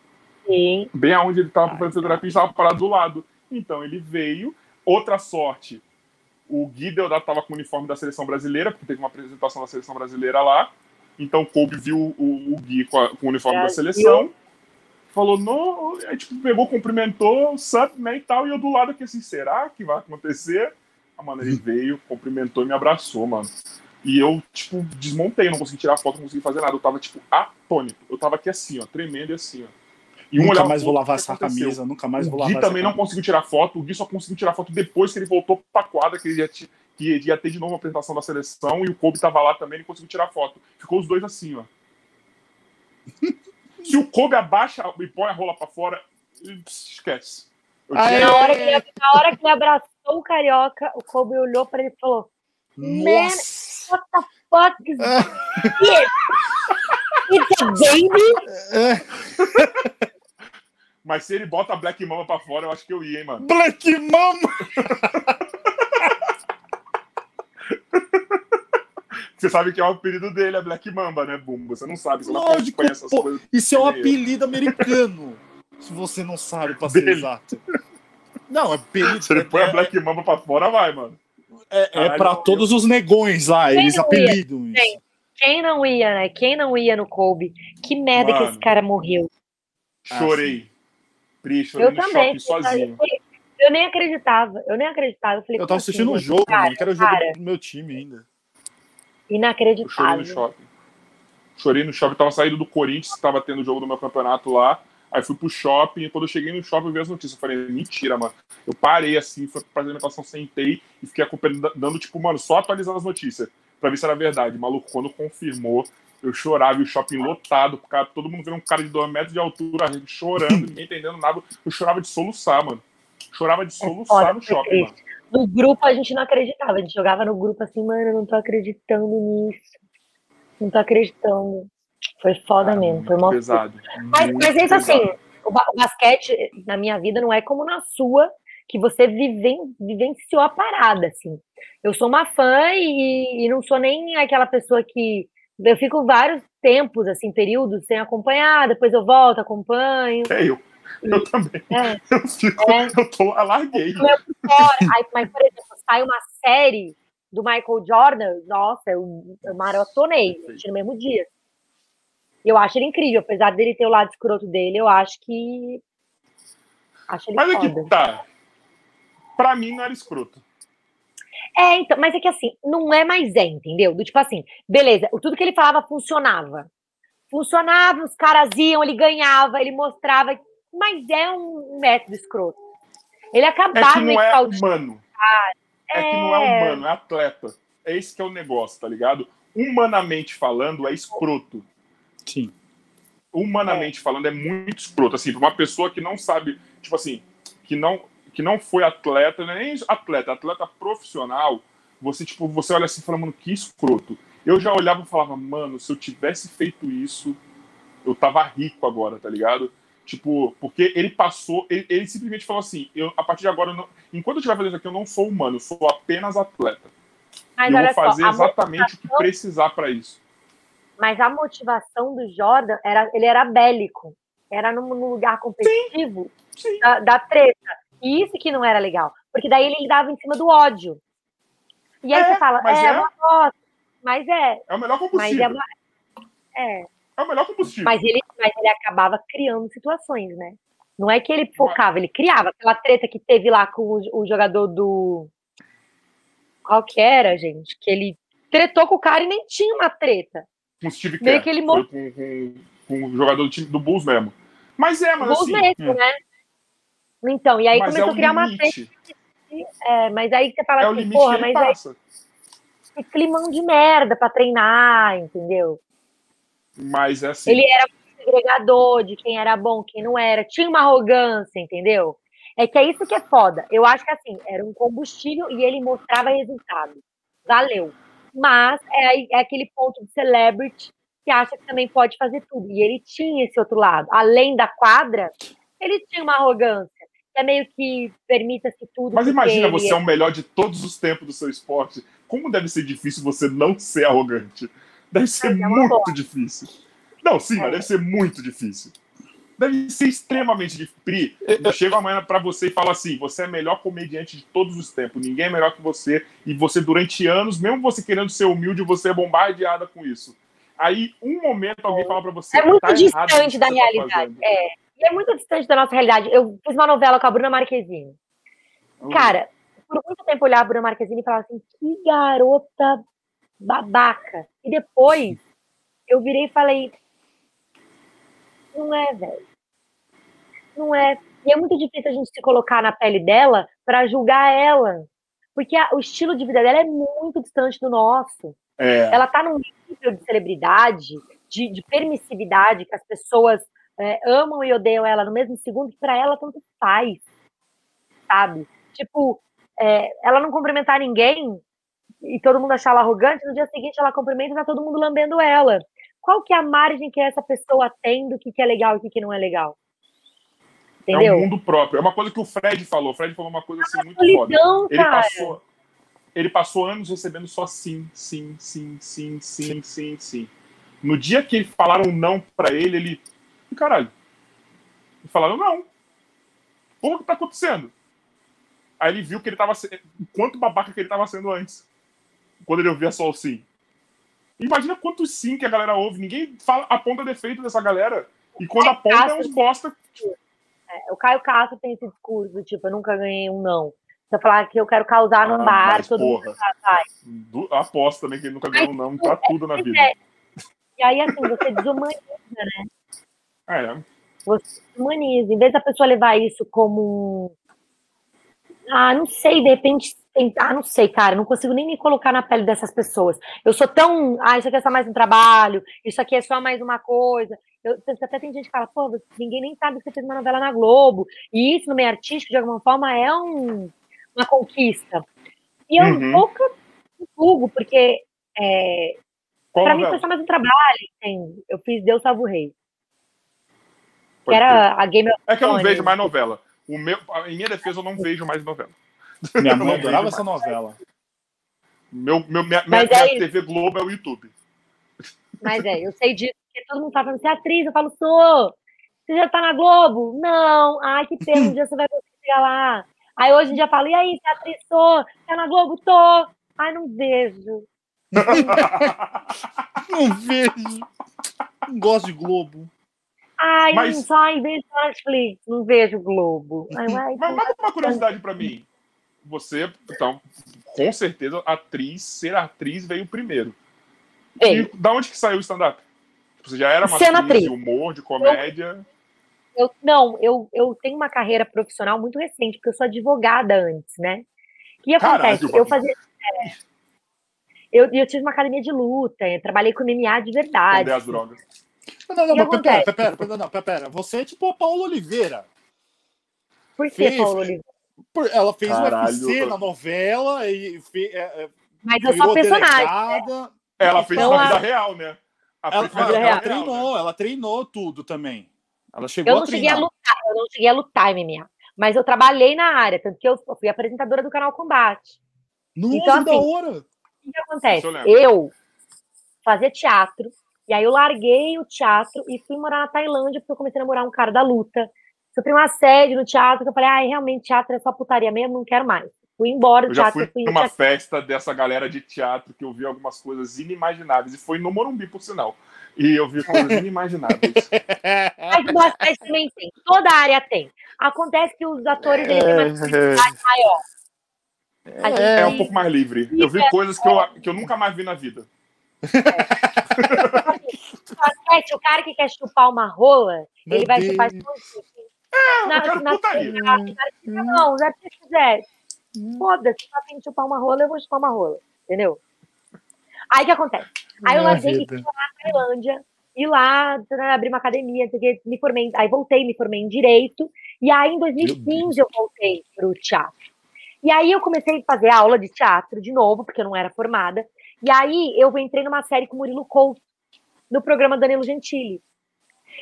Sim. Bem aonde ele tava Ai, fazendo fisioterapia, a gente tava parado do lado. Então ele veio, outra sorte, o Gui Deodato tava com o uniforme da seleção brasileira, porque teve uma apresentação da seleção brasileira lá. Então o Kobe viu o, o Gui com, a- com o uniforme da Brasil. seleção. Falou, não, aí tipo, pegou, cumprimentou, sup, né, e tal, e eu do lado aqui assim, será que vai acontecer? Ah, mano, ele veio, cumprimentou e me abraçou, mano. E eu, tipo, desmontei, não consegui tirar foto, não consegui fazer nada. Eu tava, tipo, atônito. Eu tava aqui assim, ó, tremendo e assim, ó. E nunca olhava mais vou lavar o essa aconteceu? camisa, nunca mais vou O lavar Gui essa também não camisa. conseguiu tirar foto. O Gui só conseguiu tirar foto depois que ele voltou pra quadra, que ele ia, que ia ter de novo a apresentação da seleção e o Kobe tava lá também, ele conseguiu tirar foto. Ficou os dois assim, ó. Se o Kobe abaixa e põe a rola pra fora, esquece. Eu? Na hora, que ele, na hora que ele abraçou o carioca, o Kobe olhou pra ele e falou: Nossa! What the fuck is this? It's a baby? Mas se ele bota a Black Mama pra fora, eu acho que eu ia, hein, mano. Black Mama! Você sabe que é o apelido dele, é Black Mamba, né, Bumba? Você não sabe, você não Lógico, acompanha essas pô. coisas. Isso é um apelido americano. Se você não sabe, pra ser Dele. exato. Não, é apelido. Se ele põe a é, Black Mamba pra fora, vai, mano. É, é eu- todos os negões lá, eles não ia? apelidam isso. Quem não ia, né? Quem não ia no Kobe? Que merda que Mano. esse cara morreu. Ah, Chorei. Pri, chorei Eu no também. shopping sozinho. Eu nem acreditava. Eu nem acreditava. Eu, falei, Eu tava assim, assistindo o gente? jogo, Cara, mano, que era o jogo cara. do meu time ainda. Eu chorei Inacreditável. no shopping. Chorei no shopping, tava saindo do Corinthians, que tava tendo o jogo do meu campeonato lá. Aí fui pro shopping, e quando eu cheguei no shopping, eu vi as notícias. Eu falei, mentira, mano. Eu parei assim, fui pra alimentação, sentei e fiquei acompanhando, dando, tipo, mano, só atualizando as notícias. Pra ver se era verdade. Maluco, quando confirmou, eu chorava e o shopping lotado, causa, todo mundo vendo um cara de dois metros de altura, chorando, ninguém entendendo nada. Eu chorava de soluçar, mano. Chorava de soluçar foda, no shopping, mano. No grupo a gente não acreditava. A gente jogava no grupo assim, mano, eu não tô acreditando nisso. Não tô acreditando. Foi foda mesmo. Foi mó pesado. Mas, mas é isso pesado. assim, o, ba- o basquete na minha vida não é como na sua, que você viven, vivenciou a parada, assim. Eu sou uma fã e, e não sou nem aquela pessoa que. Eu fico vários tempos, assim, períodos sem acompanhar, depois eu volto, acompanho. É eu. Eu também. É, Eu, fico, É. eu tô, alarguei. Aí, mas, por exemplo, sai uma série do Michael Jordan, nossa, eu, eu maratonei no mesmo dia. Eu acho ele incrível, apesar dele ter o lado escroto dele, eu acho que. Acho ele Mas é foda. que tá. Pra mim não era escroto. É, então, mas é que assim, não é mais é, entendeu? Do tipo assim, beleza, tudo que ele falava funcionava. Funcionava, os caras iam, ele ganhava, ele mostrava, mas é um, método escroto. Ele É acabava que não é humano. É que não é humano, é atleta. É esse que é o negócio, tá ligado? Humanamente falando, é escroto. Sim. Humanamente falando, é muito escroto. Assim, pra uma pessoa que não sabe, tipo assim, que não, que não foi atleta, não é nem atleta, atleta profissional, você, tipo, você olha assim e fala, mano, que escroto. Eu já olhava e falava, mano, se eu tivesse feito isso, eu tava rico agora, tá ligado? Tipo, porque ele passou, ele, ele simplesmente falou assim: eu, a partir de agora, eu não- enquanto eu estiver fazendo isso aqui, eu não sou humano, eu sou apenas atleta. Mas e eu vou fazer só, exatamente o que precisar pra isso. Mas a motivação do Jordan era ele era bélico. Era num, num lugar competitivo Sim. Da, da treta. E isso que não era legal. Porque daí ele lidava em cima do ódio. E aí É, você fala, mas é, é. uma bosta. Mas é, É o melhor combustível. é, uma- é. É o melhor combustível. Mas ele, mas ele acabava criando situações, né? Não é que ele focava, ele criava. Aquela treta que teve lá com o, o jogador do. Qual que era, gente? Que ele tretou com o cara e nem tinha uma treta. Com o Steve Kerr. ele Foi com, com, com o jogador do time do Bulls mesmo. Mas é, mas Bulls assim. mesmo, né? Então, e aí mas é começou o a criar uma treta. limite. É, mas aí você fala É assim, limite porra, mas aí passa. que climão de merda pra treinar, entendeu? Mas é assim. Ele era um segregador de quem era bom, quem não era. Tinha uma arrogância, entendeu? É que é isso que é foda. Eu acho que assim, era um combustível e ele mostrava resultado. Valeu. Mas é, é aquele ponto de celebrity que acha que também pode fazer tudo. E ele tinha esse outro lado. Além da quadra, ele tinha uma arrogância. Que é meio que permita-se tudo. Mas imagina você é o melhor de todos os tempos do seu esporte. Como deve ser difícil você não ser arrogante? Deve ser Mas é muito boa. difícil. Não, sim, É. mas deve ser muito difícil. Deve ser extremamente difícil. Pri, eu chego amanhã pra você e falo assim: você é o melhor comediante de todos os tempos, ninguém é melhor que você, e você, durante anos, mesmo você querendo ser humilde, você é bombardeada com isso. Aí, um momento, alguém fala pra você. É muito "Tá distante da tá realidade. fazendo." é. E é muito distante da nossa realidade. Eu fiz uma novela com a Bruna Marquezine. Cara, por muito tempo eu olhava a Bruna Marquezine e falava assim, que garota babaca. E depois eu virei e falei, não é, velho. Não é. E é muito difícil a gente se colocar na pele dela pra julgar ela. Porque a- o estilo de vida dela é muito distante do nosso. É, Ela tá num nível de celebridade, de, de permissividade, que as pessoas é, amam e odeiam ela no mesmo segundo, que pra ela tanto faz. Sabe? Tipo, é, ela não cumprimentar ninguém e todo mundo achar ela arrogante, no dia seguinte ela cumprimenta e tá todo mundo lambendo ela. Qual que é a margem que essa pessoa tem do que, que é legal e o que, que não é legal? é Entendeu? um mundo próprio. É uma coisa que o Fred falou. O Fred falou uma coisa assim muito foda. Solidão, Ele cara. passou, ele passou anos recebendo só sim, sim, sim, sim, sim, sim, sim. No dia que falaram não pra ele, ele. "Ih, Caralho. E falaram não. Porra, o que tá acontecendo? Aí ele viu que ele tava. Quanto babaca que ele tava sendo antes. Quando ele ouvia só o sim. Imagina quantos sim que a galera ouve. Ninguém fala, aponta defeito dessa galera. E quando aponta é uns bosta. O Caio Castro tem esse discurso, do tipo, eu nunca ganhei um não. Se eu falar que eu quero causar num Ah, bar, todo porra. mundo vai. Du- Aposto também que ele nunca ganhou um não pra tudo na vida. é. E aí, assim, você desumaniza, É, você desumaniza. Em vez da pessoa levar isso como um. Ah, não sei, de repente. Tem- Ah, não sei, cara, não consigo nem me colocar na pele dessas pessoas. Eu sou tão. Ah, isso aqui é só mais um trabalho, isso aqui é só mais uma coisa. Eu, até tem gente que fala, pô, ninguém nem sabe que você fez uma novela na Globo. E isso, no meio artístico, de alguma forma, é um, uma conquista. E eu Uhum. nunca julgo, porque é, pra mim novela? foi só mais um trabalho, entende? Eu fiz Deus Salvo o Rei. Que Pode era a Game of É que eu não vejo mais novela. O meu, em minha defesa, eu não vejo mais novela. Minha mãe adorava essa novela. Meu, meu, minha, minha, Mas minha aí- TV Globo é o YouTube. Mas é, eu sei disso, porque todo mundo tá falando, você é atriz? Eu falo, sou. Você já tá na Globo? Não. Ai, que pena, um dia você vai conseguir chegar lá. Aí hoje em dia eu falo, e aí, você é atriz? Sou. Tá na Globo? Tô. Ai, não vejo. Não vejo. Não gosto de Globo. Ai, Mas- não só vejo Netflix, não vejo Globo. Ai, ai, Mas, mas uma curiosidade pra mim. Você, então, com certeza, atriz, ser atriz veio primeiro. veio. E da onde que saiu o stand-up? Tipo, Você já era uma Sendo atriz de atriz. humor, de comédia. Eu, não, eu, eu tenho uma carreira profissional muito recente, porque eu sou advogada antes, né? O que acontece? Caralho, eu fazia. é, eu, eu tive uma academia de luta, eu trabalhei com MMA de verdade. Esconder as drogas. Não, não, O mas pera, acontece? pera, pera, não, pera, pera. Você é tipo a Paula Oliveira. Por que, Fez, Paulo Oliveira? Por- Ela fez Caralho, UFC eu- na novela e fe, é, é, Mas eu sou personagem. delegada. Ela fez Então, na a- vida real, né? A Ela, ela- ela treinou, né? ela treinou tudo também. Ela chegou Eu a não cheguei a lutar, eu não cheguei a lutar em MMA. Mas eu trabalhei na área, tanto que eu fui apresentadora do canal Combate. Nossa, Então, que da assim, hora. O que, acontece? Eu. Eu fazia teatro, e aí eu larguei o teatro e fui morar na Tailândia, porque eu comecei a namorar um cara da luta. Sofri um assédio no teatro, que eu falei, ai, realmente, teatro é só putaria mesmo, não quero mais. Fui embora do Eu já teatro. fui fui numa festa dessa galera de teatro que eu vi algumas coisas inimagináveis. E foi no Morumbi, por sinal. E eu vi coisas inimagináveis. Mas no Basquete também tem. Toda área tem. Acontece que os atores eles têm uma visibilidade maior. A gente É um pouco mais livre. Eu vi coisas que eu, que eu nunca mais vi na vida. no basquete, o cara que quer chupar uma rola, Meu ele vai Deus. chupar escondido. Na, eu quero putaria. na, não, não é porque quiser. Foda-se, se tá afim de chupar uma rola, eu vou chupar uma rola. Entendeu? Aí o que acontece? Aí eu larguei vida. e fui lá na Tailândia. E lá, abri uma academia, me formei, aí voltei, me formei em Direito, e aí em 2015 eu voltei para o teatro. E aí eu comecei a fazer aula de teatro de novo, porque eu não era formada, e aí eu entrei numa série com o Murilo Couto, no programa Danilo Gentili.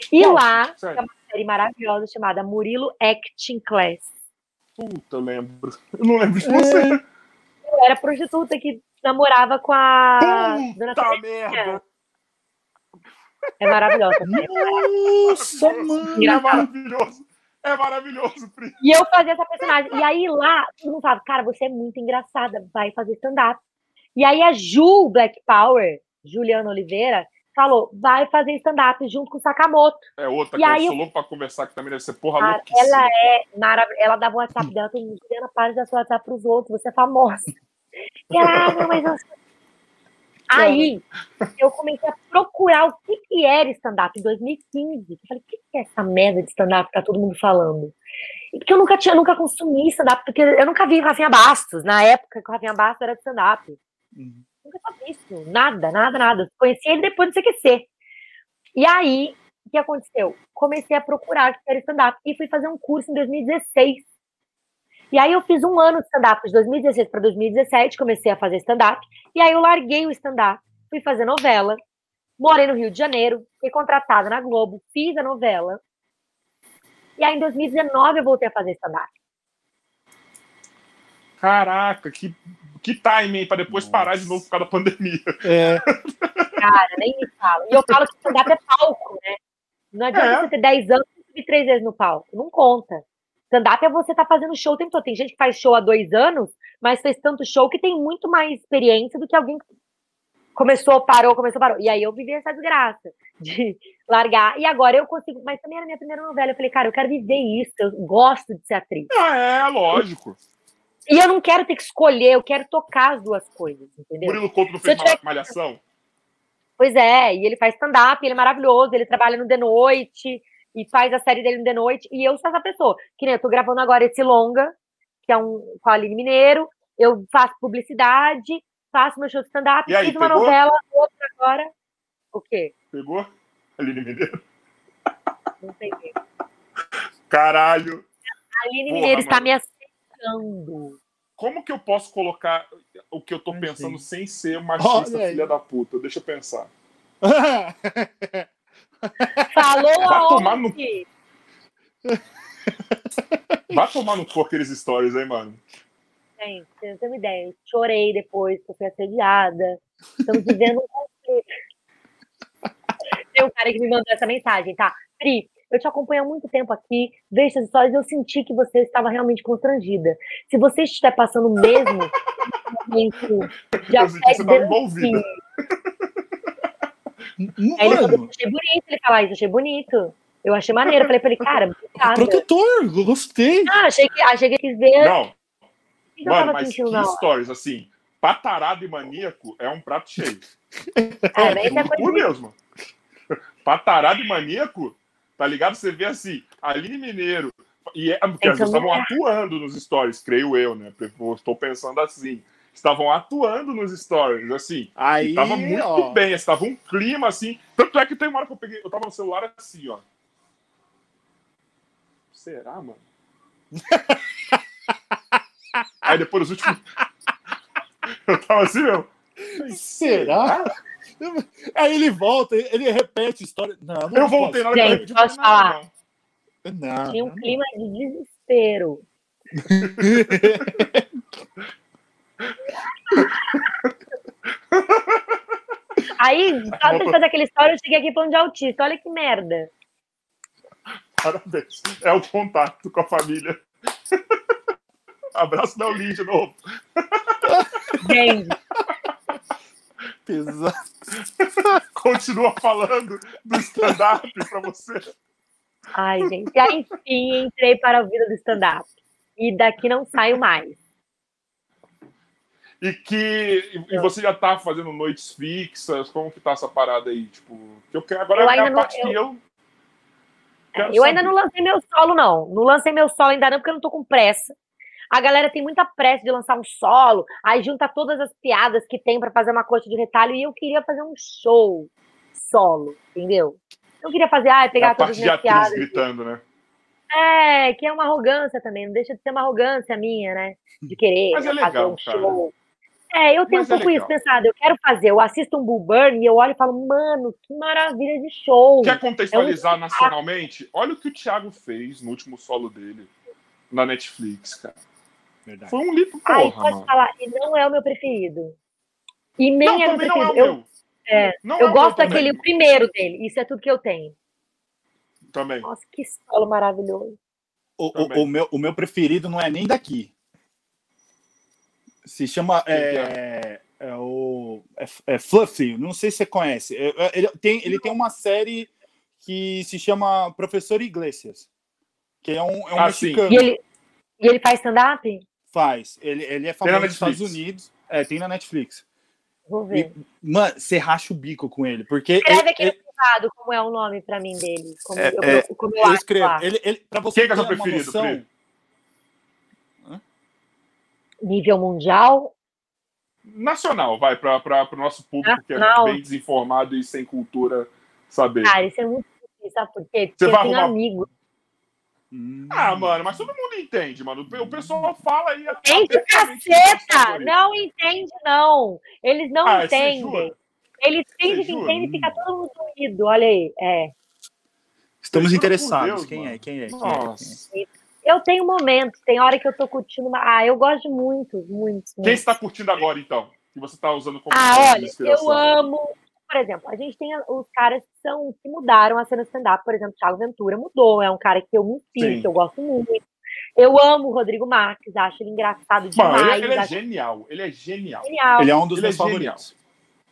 E Qual? lá, Sério. É uma série maravilhosa chamada Murilo Acting Class. Puta, eu lembro. Eu não lembro de você. Eu era prostituta que namorava com a Dona Puta Terezinha. merda. É maravilhosa. Nossa, mano. É maravilhoso. É maravilhoso, Pri. E eu fazia essa personagem. E aí lá, todo mundo falava, cara, você é muito engraçada, vai fazer stand-up. E aí a Ju Black Power, Juliana Oliveira, falou, vai fazer stand-up junto com o Sakamoto. É outra E que eu aí sou eu- louco pra conversar, que também deve ser porra Cara, louquíssima. ela é maravilhosa. Ela dava o WhatsApp dela, todo mundo, Juliana, para de dar seu WhatsApp pros outros, você é famosa. E ela, ah, não, mas eu... Aí, eu comecei a procurar o que, que era stand-up em 2015. Eu falei, o que, que é essa merda de stand-up que tá todo mundo falando? E porque eu nunca tinha, nunca consumi stand-up, porque eu nunca vi Rafinha Bastos, na época que o Rafinha Bastos era de stand-up. Uhum. Nunca tinha visto, nada, nada, nada. Conheci ele depois do CQC. E aí, o que aconteceu? Comecei a procurar que era stand-up e fui fazer um curso em 2016. E aí eu fiz um ano de stand-up de 2016 para 2017, comecei a fazer stand-up. E aí eu larguei o stand-up, fui fazer novela, morei no Rio de Janeiro, fui contratada na Globo, fiz a novela. E aí em 2019 eu voltei a fazer stand-up. Caraca, que, que timing pra depois Nossa. parar de novo por causa da pandemia. É, Cara, nem me fala. E eu falo que stand-up é palco, né? Não adianta É. você ter 10 anos e subir três vezes no palco. Não conta. Stand-up é você estar fazendo show o tempo todo. Tem gente que faz show há dois anos, mas fez tanto show que tem muito mais experiência do que alguém que começou, parou, começou, parou. E aí eu vivi essa desgraça de largar. E agora eu consigo. Mas também era minha primeira novela. Eu falei, cara, eu quero viver isso. Eu gosto de ser atriz. Ah, é, lógico. E eu não quero ter que escolher, eu quero tocar as duas coisas, entendeu? Murilo Couto não fez tiver- malhação? Pois é, e ele faz stand-up, ele é maravilhoso, ele trabalha no The Noite e faz a série dele no The Noite, e eu sou essa pessoa. Que nem eu tô gravando agora esse longa, que é um com a Aline Mineiro, eu faço publicidade, faço meu show de stand-up, fiz uma pegou? novela, outra agora. O quê? Pegou? Aline Mineiro. Não sei. ver. Caralho. A Aline Porra, Mineiro está mano. me aceitando. Como que eu posso colocar o que eu tô pensando sem ser machista, Olha aí. filha da puta? Deixa eu pensar. Falou Vai tomar no-? Vai tomar no cu aqueles stories aí, mano. Gente, você não tem uma ideia. Eu chorei depois, porque eu fui assediada. Estamos vivendo um conflito. Tem um cara que me mandou essa mensagem, tá? Pri, eu te acompanho há muito tempo aqui, vejo essas histórias e eu senti que você estava realmente constrangida. Se você estiver passando o mesmo momento de Eu senti que você assédio, tava envolvida. Aí ele falou, achei bonito ele falar isso, achei bonito. Eu achei maneiro. Eu falei pra ele, cara, obrigada. protetor, gostei. Ah, achei que, achei que ele quis ver Não, que mano, mas que stories, assim, patarado e maníaco é um prato cheio. É, é coisa de- Deus, mano. Patarado e maníaco, tá ligado? Você vê assim, Aline Mineiro. E é, porque Então, eles estavam é. atuando nos stories, creio eu, né? Eu estou pensando assim. Estavam atuando nos stories, assim. Aí, E tava muito ó. bem, estava um clima assim. Tanto é que tem uma hora que eu peguei, eu tava no celular assim, ó. Será, mano? Aí depois os últimos. eu tava assim, meu. Será? Aí ele volta, ele repete a história. Não, não Eu voltei na hora Gente, que eu repeti, posso falar? não, Tinha um não. clima de desespero. Aí, só de fazer aquela história, eu cheguei aqui falando de autista. Olha que merda. Parabéns. É o contato com a família. Abraço da Lin de novo. Gente, Pesado. Continua falando do stand-up pra você. ai, gente. Aí, enfim, entrei para a vida do stand-up. E daqui não saio mais. E que e você já tá fazendo noites fixas, como que tá essa parada aí? Tipo, que eu quero, agora Eu é a parte não- que eu. quero Eu ainda não lancei meu solo, não. Não lancei meu solo ainda não, porque eu não tô com pressa. A galera tem muita pressa de lançar um solo, aí junta todas as piadas que tem pra fazer uma corte de retalho, e eu queria fazer um show solo, entendeu? Eu queria fazer, ah, É pegar a todas parte as de minhas piadas. gritando, né? É, que é uma arrogância também, não deixa de ser uma arrogância minha, né? De querer Mas é fazer legal, um cara. show. É, eu tenho Mas um é pouco isso legal. pensado, eu quero fazer, eu assisto um Bull Burn e eu olho e falo, mano, que maravilha de show. Quer contextualizar nacionalmente? Olha o que o Thiago fez no último solo dele na Netflix, cara. Verdade. Foi um livro, Ai, porra, posso mano. falar, e não é o meu preferido. E nem Não, é o meu também não é o preferido. eu meu. é, Não eu é gosto meu daquele primeiro dele, isso é tudo que eu tenho. Também. Nossa, que solo maravilhoso. O, o- o meu, o meu preferido não é nem daqui. Se chama. Que É, é o. É, é Fluffy, não sei se você conhece. É- é- Ele tem, ele tem uma série que se chama Professor Iglesias. Que é um, é um Ah, mexicano. E ele, e ele faz stand-up? Faz. Ele, ele é famoso nos Estados. Unidos. É, tem na Netflix. Vou ver. Mano, você racha o bico com ele. Porque. Escreve ele- aqui no privado como é o nome pra mim dele. Como É, eu, é, como eu eu acho escrevo. lá. Ele, ele, pra você Quem que é ter seu preferido, noção? Nível mundial? Nacional, vai, para o nosso público que é Nacional. bem desinformado e sem cultura saber. Cara, isso é muito difícil, sabe por quê? Porque Você eu vai tenho arrumar- amigos. Hum. Ah, mano, mas todo mundo entende, mano. O pessoal fala aí. Entende, abertamente caceta! favoritos. Não entende, não. Eles não Ah, entendem. Eles fingem que entendem e fica todo mundo doído. Olha aí. É. Estamos interessados. Deus, quem, é? Quem é? Quem é? Quem é? Nossa. Eu tenho momentos, tem hora que eu tô curtindo. uma- Ah, eu gosto de muitos, muitos. Quem está curtindo agora, então? Que você está usando como Ah, olha, eu amo. Por exemplo, a gente tem a- os caras que, são, que mudaram a cena stand-up. Por exemplo, Thiago Ventura mudou, é um cara que eu me inspiro, Sim. que eu gosto muito. Eu amo o Rodrigo Marques, acho ele engraçado Mano, demais. ele, ele é acho genial. Ele é genial. genial. Ele é um dos Ele é meus genial. favoritos.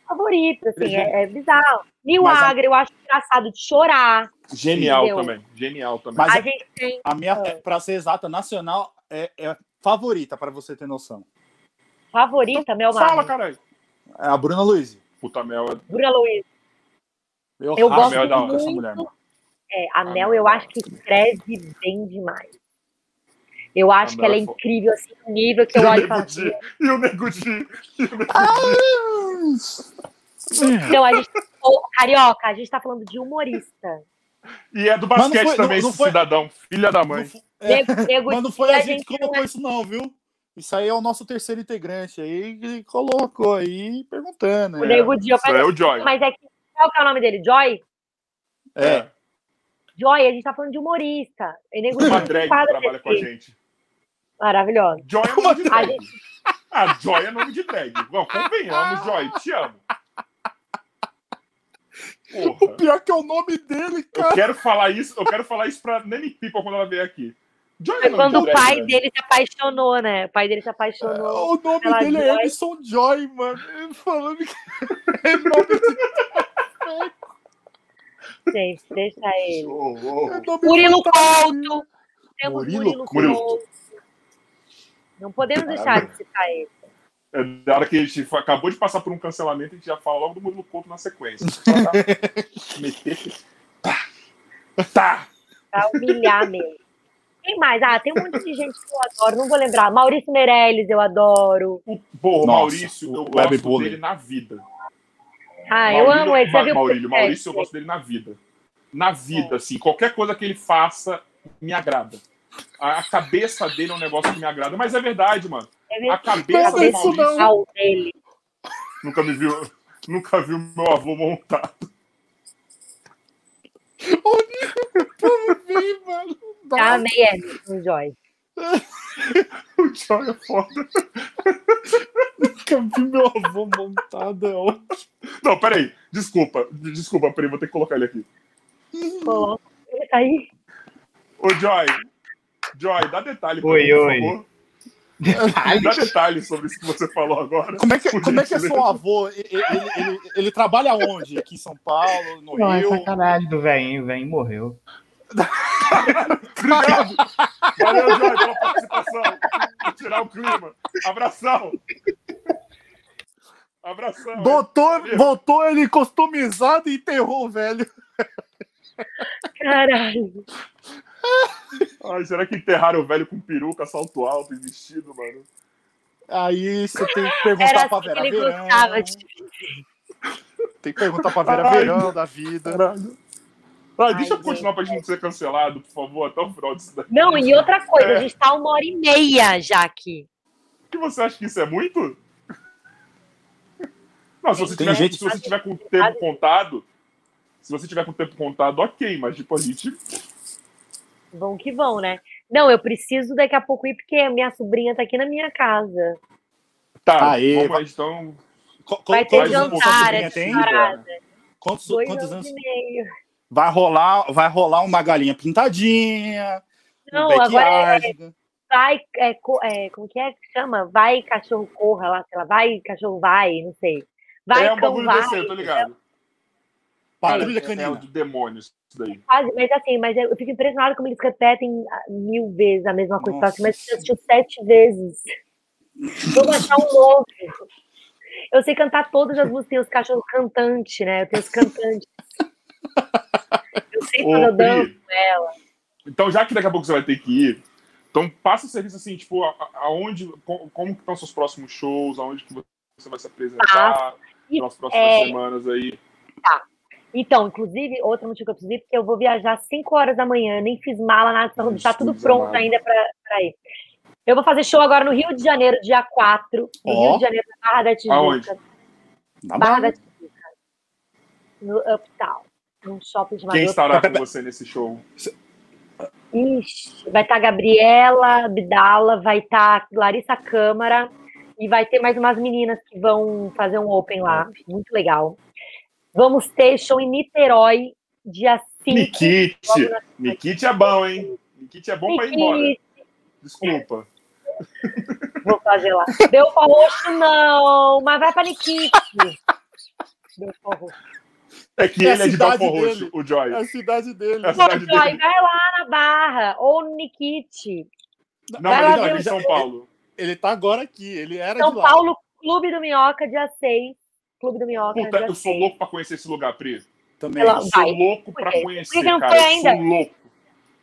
favorito, assim, é é, é bizarro. Mas a- eu acho engraçado de chorar. Genial Entendeu? também. Genial também. Mas a é- gente tem. A minha, Ah. pra ser exata, nacional é, é favorita, para você ter noção. Favorita, Mel Fala, Marques. caralho. É a Bruna Luiz. Puta Mel. é- Bruna Luiz. Eu, Eu racho gosto o bico muito. com essa mulher, mano. É, a Ah, Mel, não, eu não. acho que escreve bem demais. Eu acho A que ela é Mel é fo- incrível, assim, um nível que E eu olho e falo assim. E o Nego Di. E o Nego Então, a gente. Ô, Carioca, a gente tá falando de humorista. E é do não basquete foi- também, não- não esse foi- cidadão. Filha da Não mãe. fo- é, mas não foi a gente que não colocou é- isso, não, viu? Isso aí é o nosso terceiro integrante aí que colocou aí perguntando. O é. Nego Di, eu Isso é o Joy. mas é que. Qual que é o nome dele? Joy? É. Joy, a gente tá falando de humorista. E Nego Uma drag que trabalha com a gente. Maravilhosa. Joy é nome de A drag. Ah, Joy é nome de drag. Bom, convenhamos, Joy. Te amo. Porra. Pior que é o nome dele, Eu cara. quero falar isso, eu quero falar isso pra Nanny People quando ela vier aqui. Joy é Foi quando o pai né? dele se apaixonou, né? O pai dele se apaixonou. O nome Pela dele é Joy. Emerson Joy, mano. Ele falando que é nome de Gente, deixa ele. Oh, oh. é Murilo. Couto. Temos Murilo Murilo. Couto. Não podemos deixar de citar ele. É da hora que a gente acabou de passar por um cancelamento, a gente já fala logo do Murilo Couto na sequência. Meter. Tá. Tá. Pra humilhar mesmo. Quem mais? Ah, tem um monte de gente que eu adoro, não vou lembrar. Maurício Meirelles, eu adoro. O, porra, o Nossa, Maurício, o eu Web gosto Bully. dele na vida. Ah, eu Maurílio- amo ele. Você Ma- Maurílio, podcast Maurício, eu dele? gosto dele na vida. Na vida, assim, qualquer coisa que ele faça me agrada. A, a cabeça dele é um negócio que me agrada, mas é verdade, mano. Viu A cabeça Não, do Maurício não. dele? nunca me viu, nunca viu meu avô montado. Ih, mano. Já amei ele, o Joy. O Joy é foda. Nunca vi meu avô montado. é ótimo. Não, peraí. Desculpa, desculpa, peraí, vou ter que colocar ele aqui. Coloca ele aí. Ô, Joy. Joy, dá detalhe pra Oi, mim, por oi. favor. Dá detalhes sobre isso que você falou agora. Como é que, Por como é, que é seu avô? Ele, ele- ele- ele trabalha onde? Aqui em São Paulo, no Não, é Rio? sacanagem do velhinho. O velhinho morreu. Obrigado. Valeu, Jorge, pela participação. Vou tirar o clima. Abração. Abração. Botou, botou ele customizado e enterrou o velho. Caralho. Ai, será que enterraram o velho com peruca, salto alto e vestido, mano? Aí você tem que perguntar Era pra assim Vera que ele Verão. gostava de Tem que perguntar pra Vera Ai, Verão da vida. Caralho. Ai, deixa Ai, eu continuar pra gente não ser cancelado, por favor, até o final disso daqui. Não, e outra coisa, É. a gente tá uma hora e meia já aqui. que você acha que isso é muito? Não, se você, Tem tiver, gente- se você tiver com o tempo contado, se você tiver com o tempo contado, ok, mas tipo, a gente. Vão que vão, né? Não, eu preciso daqui a pouco ir, porque a minha sobrinha tá aqui na minha casa. Tá, Aê, vamos aí, então. Vai ter jantar, sobrinha essa tem? parada. Quantos, Dois quantos anos anos? e meio. Vai rolar, vai rolar uma galinha pintadinha. Não, um agora é, vai, é, é, como que é que chama? Vai, cachorro corra lá, sei lá, vai, cachorro vai, não sei. Vai, é um cão bagulho vai. desse, eu tô ligado. Patrulha Cara, é, é o canina. do demônio isso daí. Quase, mas assim, mas eu fico impressionada como eles repetem ah, mil vezes a mesma coisa. Nossa. Assim, mas você assistiu sete vezes. Vamos achar um novo. Eu sei cantar todas as músicas, tem os cachorros cantantes, né? Eu tenho os cantantes. Eu sei quando Ô, eu danço com ela. então, já que daqui a pouco você vai ter que ir, então passa o serviço assim, tipo, aonde, co- como que estão seus próximos shows, aonde que você vai se apresentar E, nas próximas é, semanas aí. Então, inclusive, outro motivo que eu preciso ir, porque eu vou viajar às 5 horas da manhã, nem fiz mala, nada, tá tudo Deus pronto amado. ainda pra, pra ir. Eu vou fazer show agora no Rio de Janeiro, dia 4, no Ó. Rio de Janeiro, na Barra da Tijuca. Aonde? Na Barra barra. da Tijuca. No Uptown. Num shopping chamado Quem estará com você nesse show? Ixi, vai estar Gabriela Abdala, vai estar Larissa Câmara e vai ter mais umas meninas que vão fazer um open lá. Muito legal. Vamos ter show em Niterói, dia 5. Nikit. na- Nikit é bom, hein? Nikit é bom pra ir embora. Desculpa. Vou fazer lá. Belfa Roxo, não, mas vai pra Nikit. Belfa Roxo. É que É ele é de Belfor Roxo, o Joy. É a cidade dele. É a Pô, cidade Joy, dele. vai lá na Barra ou no Nikit. Não, vai mas lá ele é de o- São Paulo. Ele tá agora aqui. Ele era São de lá. Paulo, Clube do Minhoca, dia 6. Clube do Minhoca, Puta, dia eu sou 6. louco pra conhecer esse lugar, Pri. Também. Eu sou Vai. louco pra conhecer, Por que não cara. foi Eu ainda? sou louco.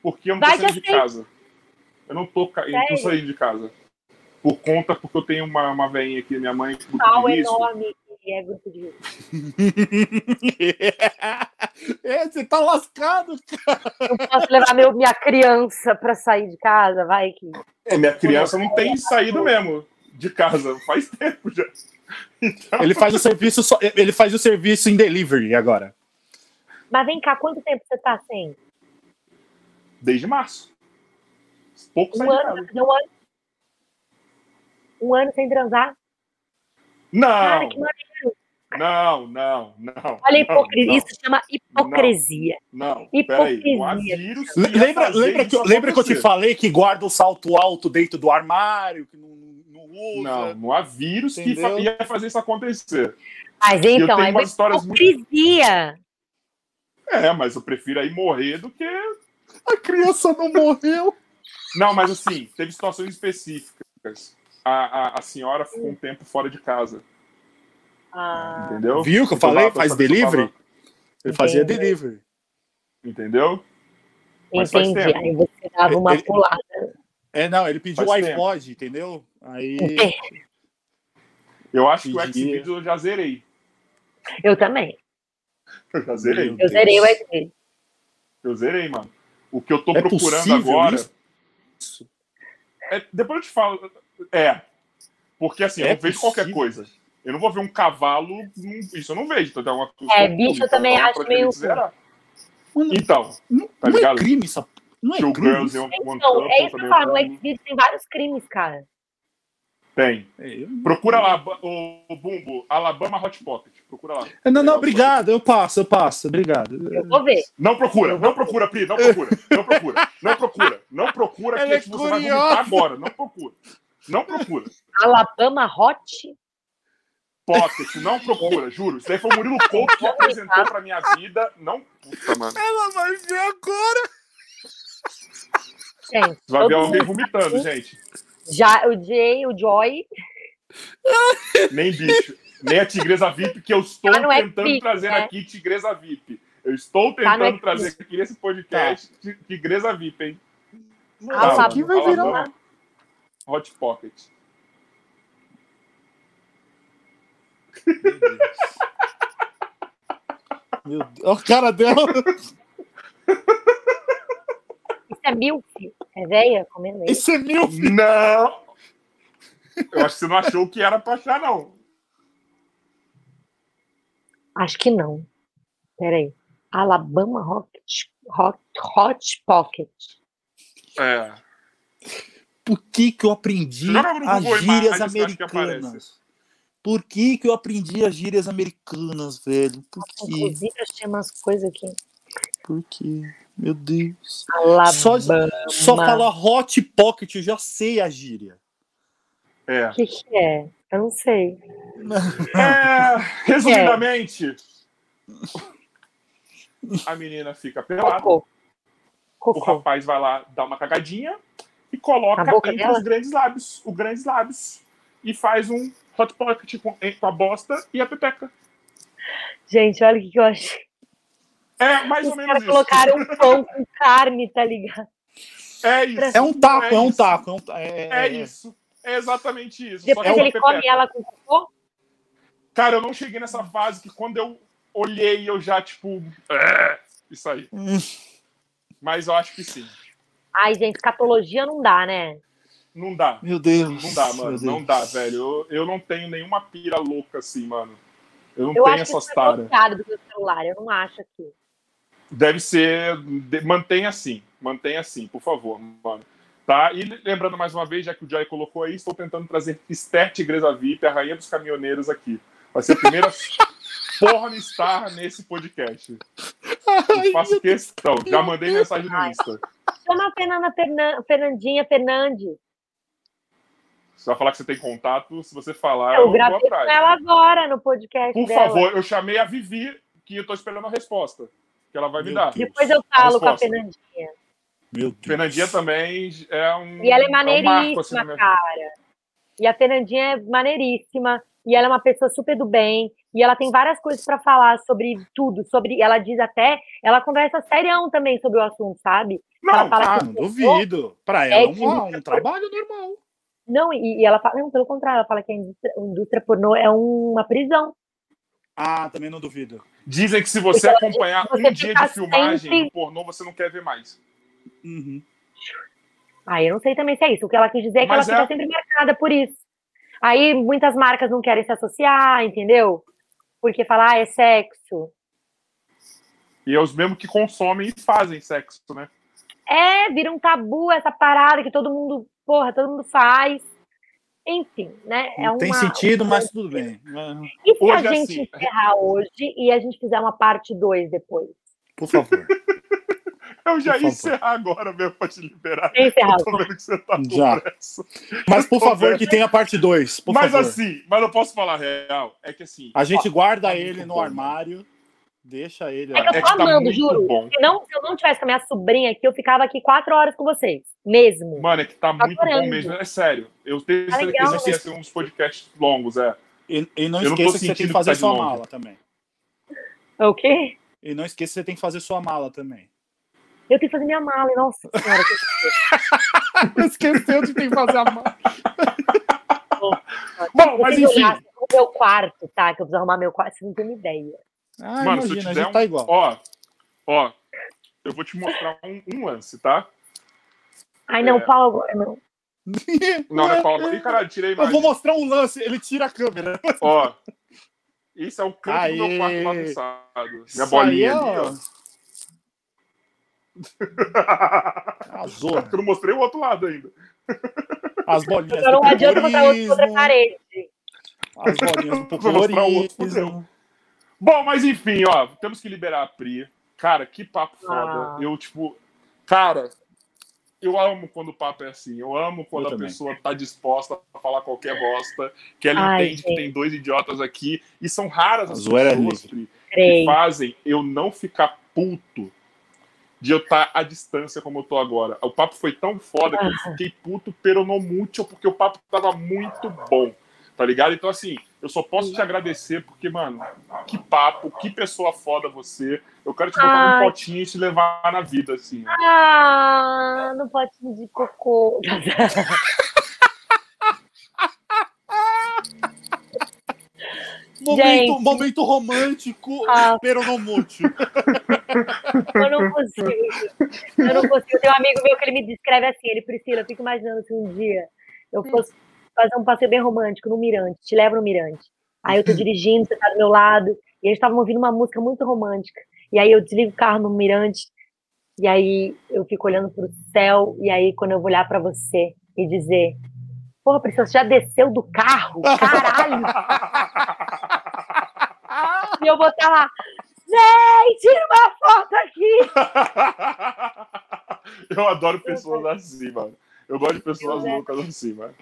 Porque eu não tô Vai saindo de seis. casa. Eu não tô, ca- eu não tô saindo de casa. Por conta, porque eu tenho uma, uma veinha aqui, minha mãe, pau enorme que é grupo de risco. é, você tá lascado. Não posso levar meu, minha criança pra sair de casa, vai que. É, minha criança não tem saído mesmo de casa. Faz tempo já. Então, Ele faz o serviço, só- ele faz o serviço em delivery agora. Mas vem cá, quanto tempo você tá sem? desde março. Pouco Um ano? um ano? Um ano sem transar? Não, Cara, que. Não, não, não. Olha a não, hipocrisia. Isso chama hipocrisia. Não, Hipocrisia. peraí. Lembra, lembra, que, lembra que eu te falei que guarda o salto alto dentro do armário, que não, não usa? Não, não há vírus que Entendeu? ia fazer isso acontecer. Mas então, é uma histórias muito- hipocrisia. É, mas eu prefiro aí morrer do que. A criança não morreu. Não, mas assim, teve situações específicas. A, a, a senhora ficou um tempo fora de casa, Ah, entendeu? Viu que eu falei? Faz eu delivery? Ele fazia Entendi. delivery. Entendeu? Mas faz entendi. tempo. Aí você dava uma Ele- pulada. É, não, ele pediu o Faz tempo. iPod, entendeu? Aí. Eu acho que o. Xvideos eu já zerei. Eu também. Eu já zerei. Eu zerei o. Xvideos. Eu zerei, mano. O que eu tô É procurando agora. isso? É, depois eu te falo. É. Porque assim, eu É não vejo possível? qualquer coisa. Eu não vou ver um cavalo. Isso eu não vejo. Então, tem alguma coisa É, bicho, eu então, também então, acho meio. Mano, Então, não, tá não é ligado? crime isso. Não é crime. Girls Então, é isso que eu falo. Tem. Xvideos tem vários crimes, cara. Tem. É, Procura lá, o, o Bumbo, Alabama Hot Pocket. Procura lá. Não, não, Legal, obrigado, eu passo, eu passo, obrigado. Eu vou ver. Não procura, não procura, Pri, não procura, não procura, não procura, não procura, que é você vai vomitar agora, não procura. Não procura. Alabama Hot? Pocket, não procura, juro. Isso daí foi o Murilo Couto que apresentou pra minha vida. Não. Puta, mano. Ela vai ver agora. Gente, Vai ver alguém vomitando, gente. Já, o Jay, o Joy. Nem bicho. Nem a Tigresa VIP, que eu estou Tá tentando trazer né? aqui Tigresa VIP. Eu estou Tá tentando trazer Xvideos. aqui nesse podcast Ti- Tigresa VIP, hein? Ah, Calma, aqui vai virar Hot Pocket. Meu Deus. Olha a cara dela. Isso é milk? É véia comendo isso? Esse é meu. Não! Eu acho que você não achou que era pra achar, não. Acho que não. Peraí. Alabama Hot, Hot, Hot Pocket. É. Por que, que eu aprendi as gírias americanas? Por que, que eu aprendi as gírias americanas, velho? Por quê? Inclusive, achei umas coisas aqui. Por quê? Meu Deus. Alabama. Só, só falar hot pocket, eu já sei a gíria. É. O que, que é? Eu não sei. É, resumidamente, a menina fica pelada, Cocô. o Cocô. rapaz vai lá dar uma cagadinha e coloca entre dela? os grandes lábios, os grandes lábios, e faz um hot pocket com, com a bosta e a pepeca. Gente, olha o que, que eu achei. É mais Os ou menos isso. colocaram um pão com carne, tá ligado? É isso. É um taco, É é, um taco. É, um ta- é, É isso. É exatamente isso. Depois só que ele come ela com cocô? Cara, eu não cheguei nessa fase que quando eu olhei, eu já, tipo. "É", Isso aí. Hum. Mas eu acho que sim. Ai, gente, escatologia não dá, né? Não dá. Meu Deus. Não dá, mano. Não dá, velho. Eu, eu não tenho nenhuma pira louca assim, mano. Eu não Eu tenho essas é taras. bloqueado do meu celular. Eu não acho aqui. Deve ser. de- Mantenha assim. Mantenha assim, por favor, mano. Tá? E lembrando mais uma vez, já que o Jai colocou aí, estou tentando trazer Esther Tigresa VIP, a rainha dos caminhoneiros aqui. Vai ser a primeira pornstar nesse podcast. Eu faço questão. Já mandei mensagem no Insta. Chama a Fernanda Fernan- Fernandinha Fernandes. Você vai falar que você tem contato, se você falar, Eu eu vou gravei com atrás. ela agora no podcast Por dela. favor, eu chamei a Vivi, que eu tô esperando a resposta. Que ela vai me Meu dar. Deus. Depois eu falo com a. Fernandinha. Meu Deus. Fernandinha também é um. E ela é um marco, assim, maneiríssima, cara. E a Fernandinha é maneiríssima. E ela é uma pessoa super do bem. E ela tem várias coisas pra falar sobre tudo. Sobre, ela diz até, ela conversa serião também sobre o assunto, sabe? ela Não, fala Ah, não duvido. Pra ela é um, um trabalho normal. Não, e, e ela fala, não, pelo contrário, ela fala que a indústria, a indústria pornô é uma prisão. Ah, também não duvido. dizem que se você Porque acompanhar você um dia de filmagem sempre- do pornô, você não quer ver mais. Uhum. Ah, eu não sei também se é isso. O que ela quis dizer é que Mas ela é- fica sempre marcada por isso. Aí muitas marcas não querem se associar, entendeu? Porque falar ah, é sexo. E é os mesmos que consomem e fazem sexo, né? É, vira um tabu essa parada que todo mundo, porra, todo mundo faz. Enfim, né? É uma, tem sentido, mas tudo bem. E se Hoje a é gente assim. encerrar hoje e a gente fizer uma parte 2 depois? Por favor. Eu já ia encerrar agora mesmo pra te liberar. Encerrar? Eu tô vendo que você tá com Já. pressa. Mas por favor, que tenha parte 2. Por Mas favor. assim, mas eu posso falar a real. É que assim. a gente guarda tá ele no bom, armário. Deixa ele É que lá. eu É tô que tá amando, muito juro. Se, não, se eu não tivesse com a minha sobrinha aqui, eu ficava aqui quatro horas com vocês. Mesmo. Mano, é que tá muito bom adorando. mesmo. É sério. Eu tenho Tá legal, certeza que ia ser uns podcasts longos, é. E, e não Eu não esqueça que você tem que que fazer tá de sua longe. mala também. O quê? E não esqueça que você tem que fazer sua mala também. Eu tenho que fazer minha mala, nossa senhora. que- Esqueceu de ter que fazer a mala. Bom, mas enfim. o meu quarto, tá? Que eu preciso arrumar meu quarto, vocês não tem ideia. Ah, Mano, se eu imagina, te a der gente um- tá igual. Ó, ó. Eu vou te mostrar um, um lance, tá? Ai, não, É. Paulo, agora não. Não, né, Paulo? Ih, caralho, tirei Eu mais. vou mostrar um lance, ele tira a câmera. Ó. Isso é o canto do meu Aê. quarto bagunçado. Minha Isso bolinha aí, ali, ó. ó. Arrasou. Eu não mostrei o outro lado ainda. As bolinhas Então não do adianta botar outra, outra populismo. parede. As bolinhas do Vou mostrar o outro, populismo. Bom, mas enfim, ó. Temos que liberar a Pri. Cara, que papo foda. Ah. Eu, tipo. Cara, eu amo quando o papo é assim. Eu amo quando Eu a também. pessoa tá disposta a falar qualquer bosta, que ela Ai, entende que gente. tem dois idiotas aqui. E são raras as Zoeira pessoas que Creio. fazem eu não ficar puto de eu estar à distância como eu tô agora. O papo foi tão foda que eu fiquei puto peronomútil porque o papo tava muito bom. Tá ligado? Então, assim, eu só posso te agradecer porque, mano, que papo, que pessoa foda você. Eu quero te botar Ai. num potinho e te levar na vida, assim. Ah, não pode de cocô. Momento, Gente. momento romântico, Ah. peronomútil. Eu não consigo. Eu não consigo. Tem um amigo meu que ele me descreve assim, ele, Priscila, eu fico imaginando se um dia eu fosse fazer um passeio bem romântico no Mirante, te levo no Mirante. Aí eu tô dirigindo, você tá do meu lado, e eles estavam ouvindo uma música muito romântica. E aí eu desligo o carro no Mirante, e aí eu fico olhando pro céu, e aí quando eu vou olhar pra você e dizer, porra, Priscila, você já desceu do carro? Caralho! e eu vou estar lá, gente, tira uma foto aqui! eu adoro pessoas assim, mano. Eu gosto de pessoas Eu, loucas assim, mano.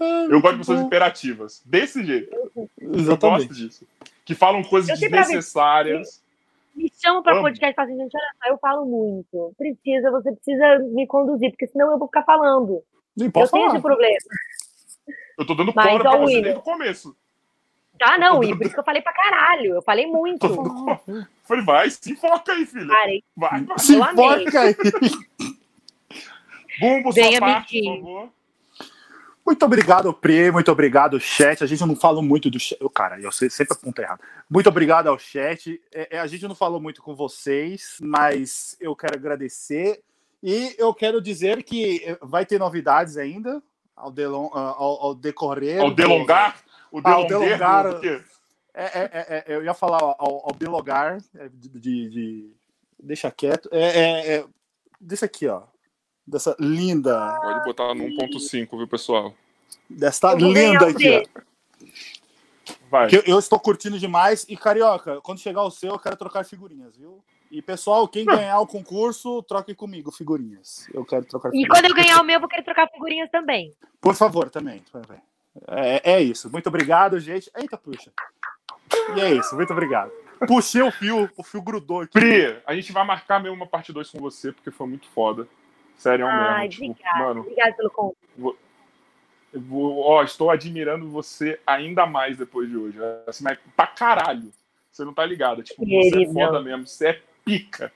Eu gosto de pessoas imperativas. Desse jeito. Eu Exatamente. gosto disso. Que falam coisas Eu desnecessárias. Me chamam pra Amo. podcast e falam assim, gente, olha só, eu falo muito. Precisa, você precisa me conduzir, porque senão eu vou ficar falando. Nem eu posso tenho falar. esse problema. Eu tô dando Mas, fora pra você William. desde o começo. Tá, não, e por isso que eu falei pra caralho. Eu falei muito. Dando. Falei, vai, se foca aí, filha. Parei. Vai, vai. Se Eu foca aí. Bumbo, sua Venha, parte, por favor. Muito obrigado, Pri. Muito obrigado, chat. A gente não fala muito do chat. Cara, eu sempre aponto errado. Muito obrigado ao chat. É, é, a gente não falou muito com vocês, mas eu quero agradecer. E eu quero dizer que eh, vai ter novidades ainda ao, delon, ah, ao, ao decorrer. Ao delongar. O delongar. quê? É, é, é, é, eu ia falar ao, ao bilogar é, de, de- de- Deixa quieto. É, é, é, desse aqui, ó. Dessa linda. Pode botar no 1.5, viu, pessoal? Ganhar linda aqui. Vai. Que eu, eu estou curtindo demais. E, Carioca, quando chegar o seu, eu quero trocar figurinhas, viu? E, pessoal, quem ganhar o concurso, troque comigo figurinhas. Eu quero trocar E figurinhas. quando eu ganhar o meu, eu vou querer trocar figurinhas também. Por favor, também. É, é isso. Muito obrigado, gente. Eita, puxa. E é isso. Muito obrigado. Puxei o fio, o fio grudou aqui. Pri, a gente vai marcar mesmo uma parte 2 com você, porque foi muito foda. Sério, é um Ai, mesmo. Tipo, obrigada. mano, Obrigada pelo convite. eu vou- ó, estou admirando você ainda mais depois de hoje. Assim, mas pra caralho. Você não tá ligado. Tipo, você é Querido. foda mesmo. Você é pica.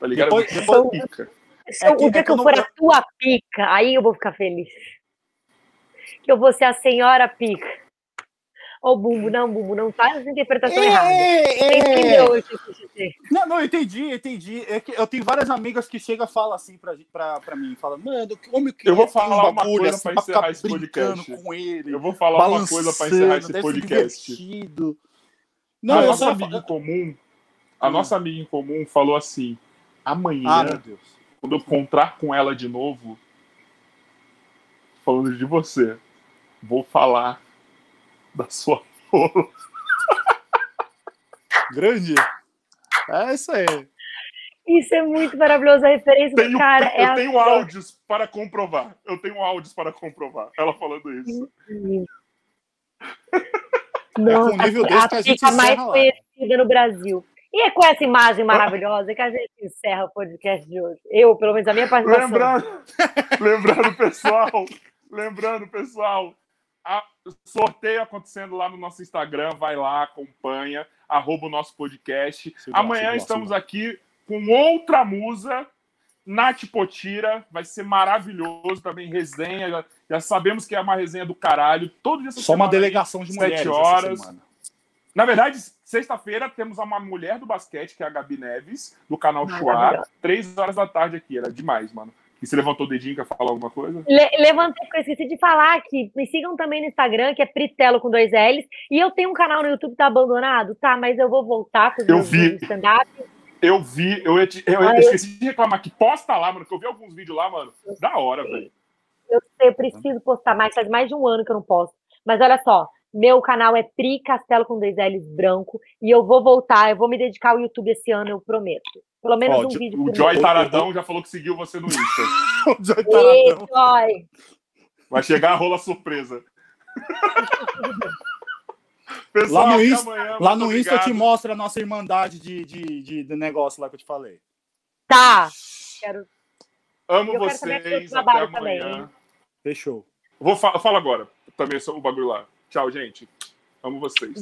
Tá ligado? Depois- você é pica. Se eu- É que- o é dia que que eu eu for não- a tua pica, aí eu vou ficar feliz. Que eu vou ser a senhora pica. Ô, Bumbo, não, Bumbo, não faz essa interpretação errada. Você É, é. entendeu que dizer? Não, não, eu entendi, entendi. É que eu tenho várias amigas que chegam e falam assim pra, pra, pra mim, falam, mano, como eu, Eu vou ter falar uma coisa assim, pra encerrar esse podcast. com ele, Eu vou falar uma coisa pra encerrar esse podcast. Não, a eu nossa só... amiga em comum, a Hum. nossa amiga em comum falou assim: amanhã, Ah, meu Deus. quando eu encontrar com ela de novo, falando de você, vou falar da sua rola. Grande. É isso aí. Isso é muito maravilhoso. A referência Tenho, do cara é eu a tenho áudios para comprovar. Eu tenho áudios para comprovar. Ela falando isso. Nossa, com um nível a desse que a gente mais lá. conhecida no Brasil. E é com essa imagem maravilhosa que a gente encerra o podcast de hoje. Eu, pelo menos, a minha participação. Lembrando, lembrando, pessoal, lembrando, pessoal, a- sorteio acontecendo lá no nosso Instagram, vai lá, acompanha, arroba o nosso podcast. Lá, Amanhã lá, estamos lá. aqui com outra musa, Nath Potira, vai ser maravilhoso também, resenha, já, já sabemos que é uma resenha do caralho, todo dia Só uma semana delegação de sete mulheres essa horas. Na verdade, sexta-feira temos uma mulher do basquete, que é a Gabi Neves, do canal Maravilhosa. três horas da tarde aqui, era demais, mano. E você levantou o dedinho, quer falar alguma coisa? Le levantei, porque eu esqueci de falar que me sigam também no Instagram, que é Pritelo com dois L's. E eu tenho um canal no YouTube que tá abandonado, tá? Mas eu vou voltar com os Eu meus vi. stand-up. Eu vi, eu, eu, Ah, eu eu- esqueci de reclamar que posta lá, mano, que eu vi alguns vídeos lá, mano. Da hora, velho. Eu, sei, eu preciso postar mais, faz mais de um ano que eu não posto. Mas olha só, Meu canal é Pri Castelo com dois L's branco. E eu vou voltar, eu vou me dedicar ao YouTube esse ano, eu prometo. Pelo menos Ó, um vídeo O Joy. Taradão já falou que seguiu você no Insta. O Joy Ei, Taradão. Joy! Vai chegar a rola surpresa. Pessoal, Lá no até Insta- amanhã, Lá no Insta eu te mostro a nossa irmandade de, de, de, de negócio lá que eu te falei. Tá. Quero... Amo Eu quero vocês. Até trabalho também, amanhã. hein? Fechou. Vou fa- eu falo agora também o bagulho lá. Tchau, gente. Amo vocês.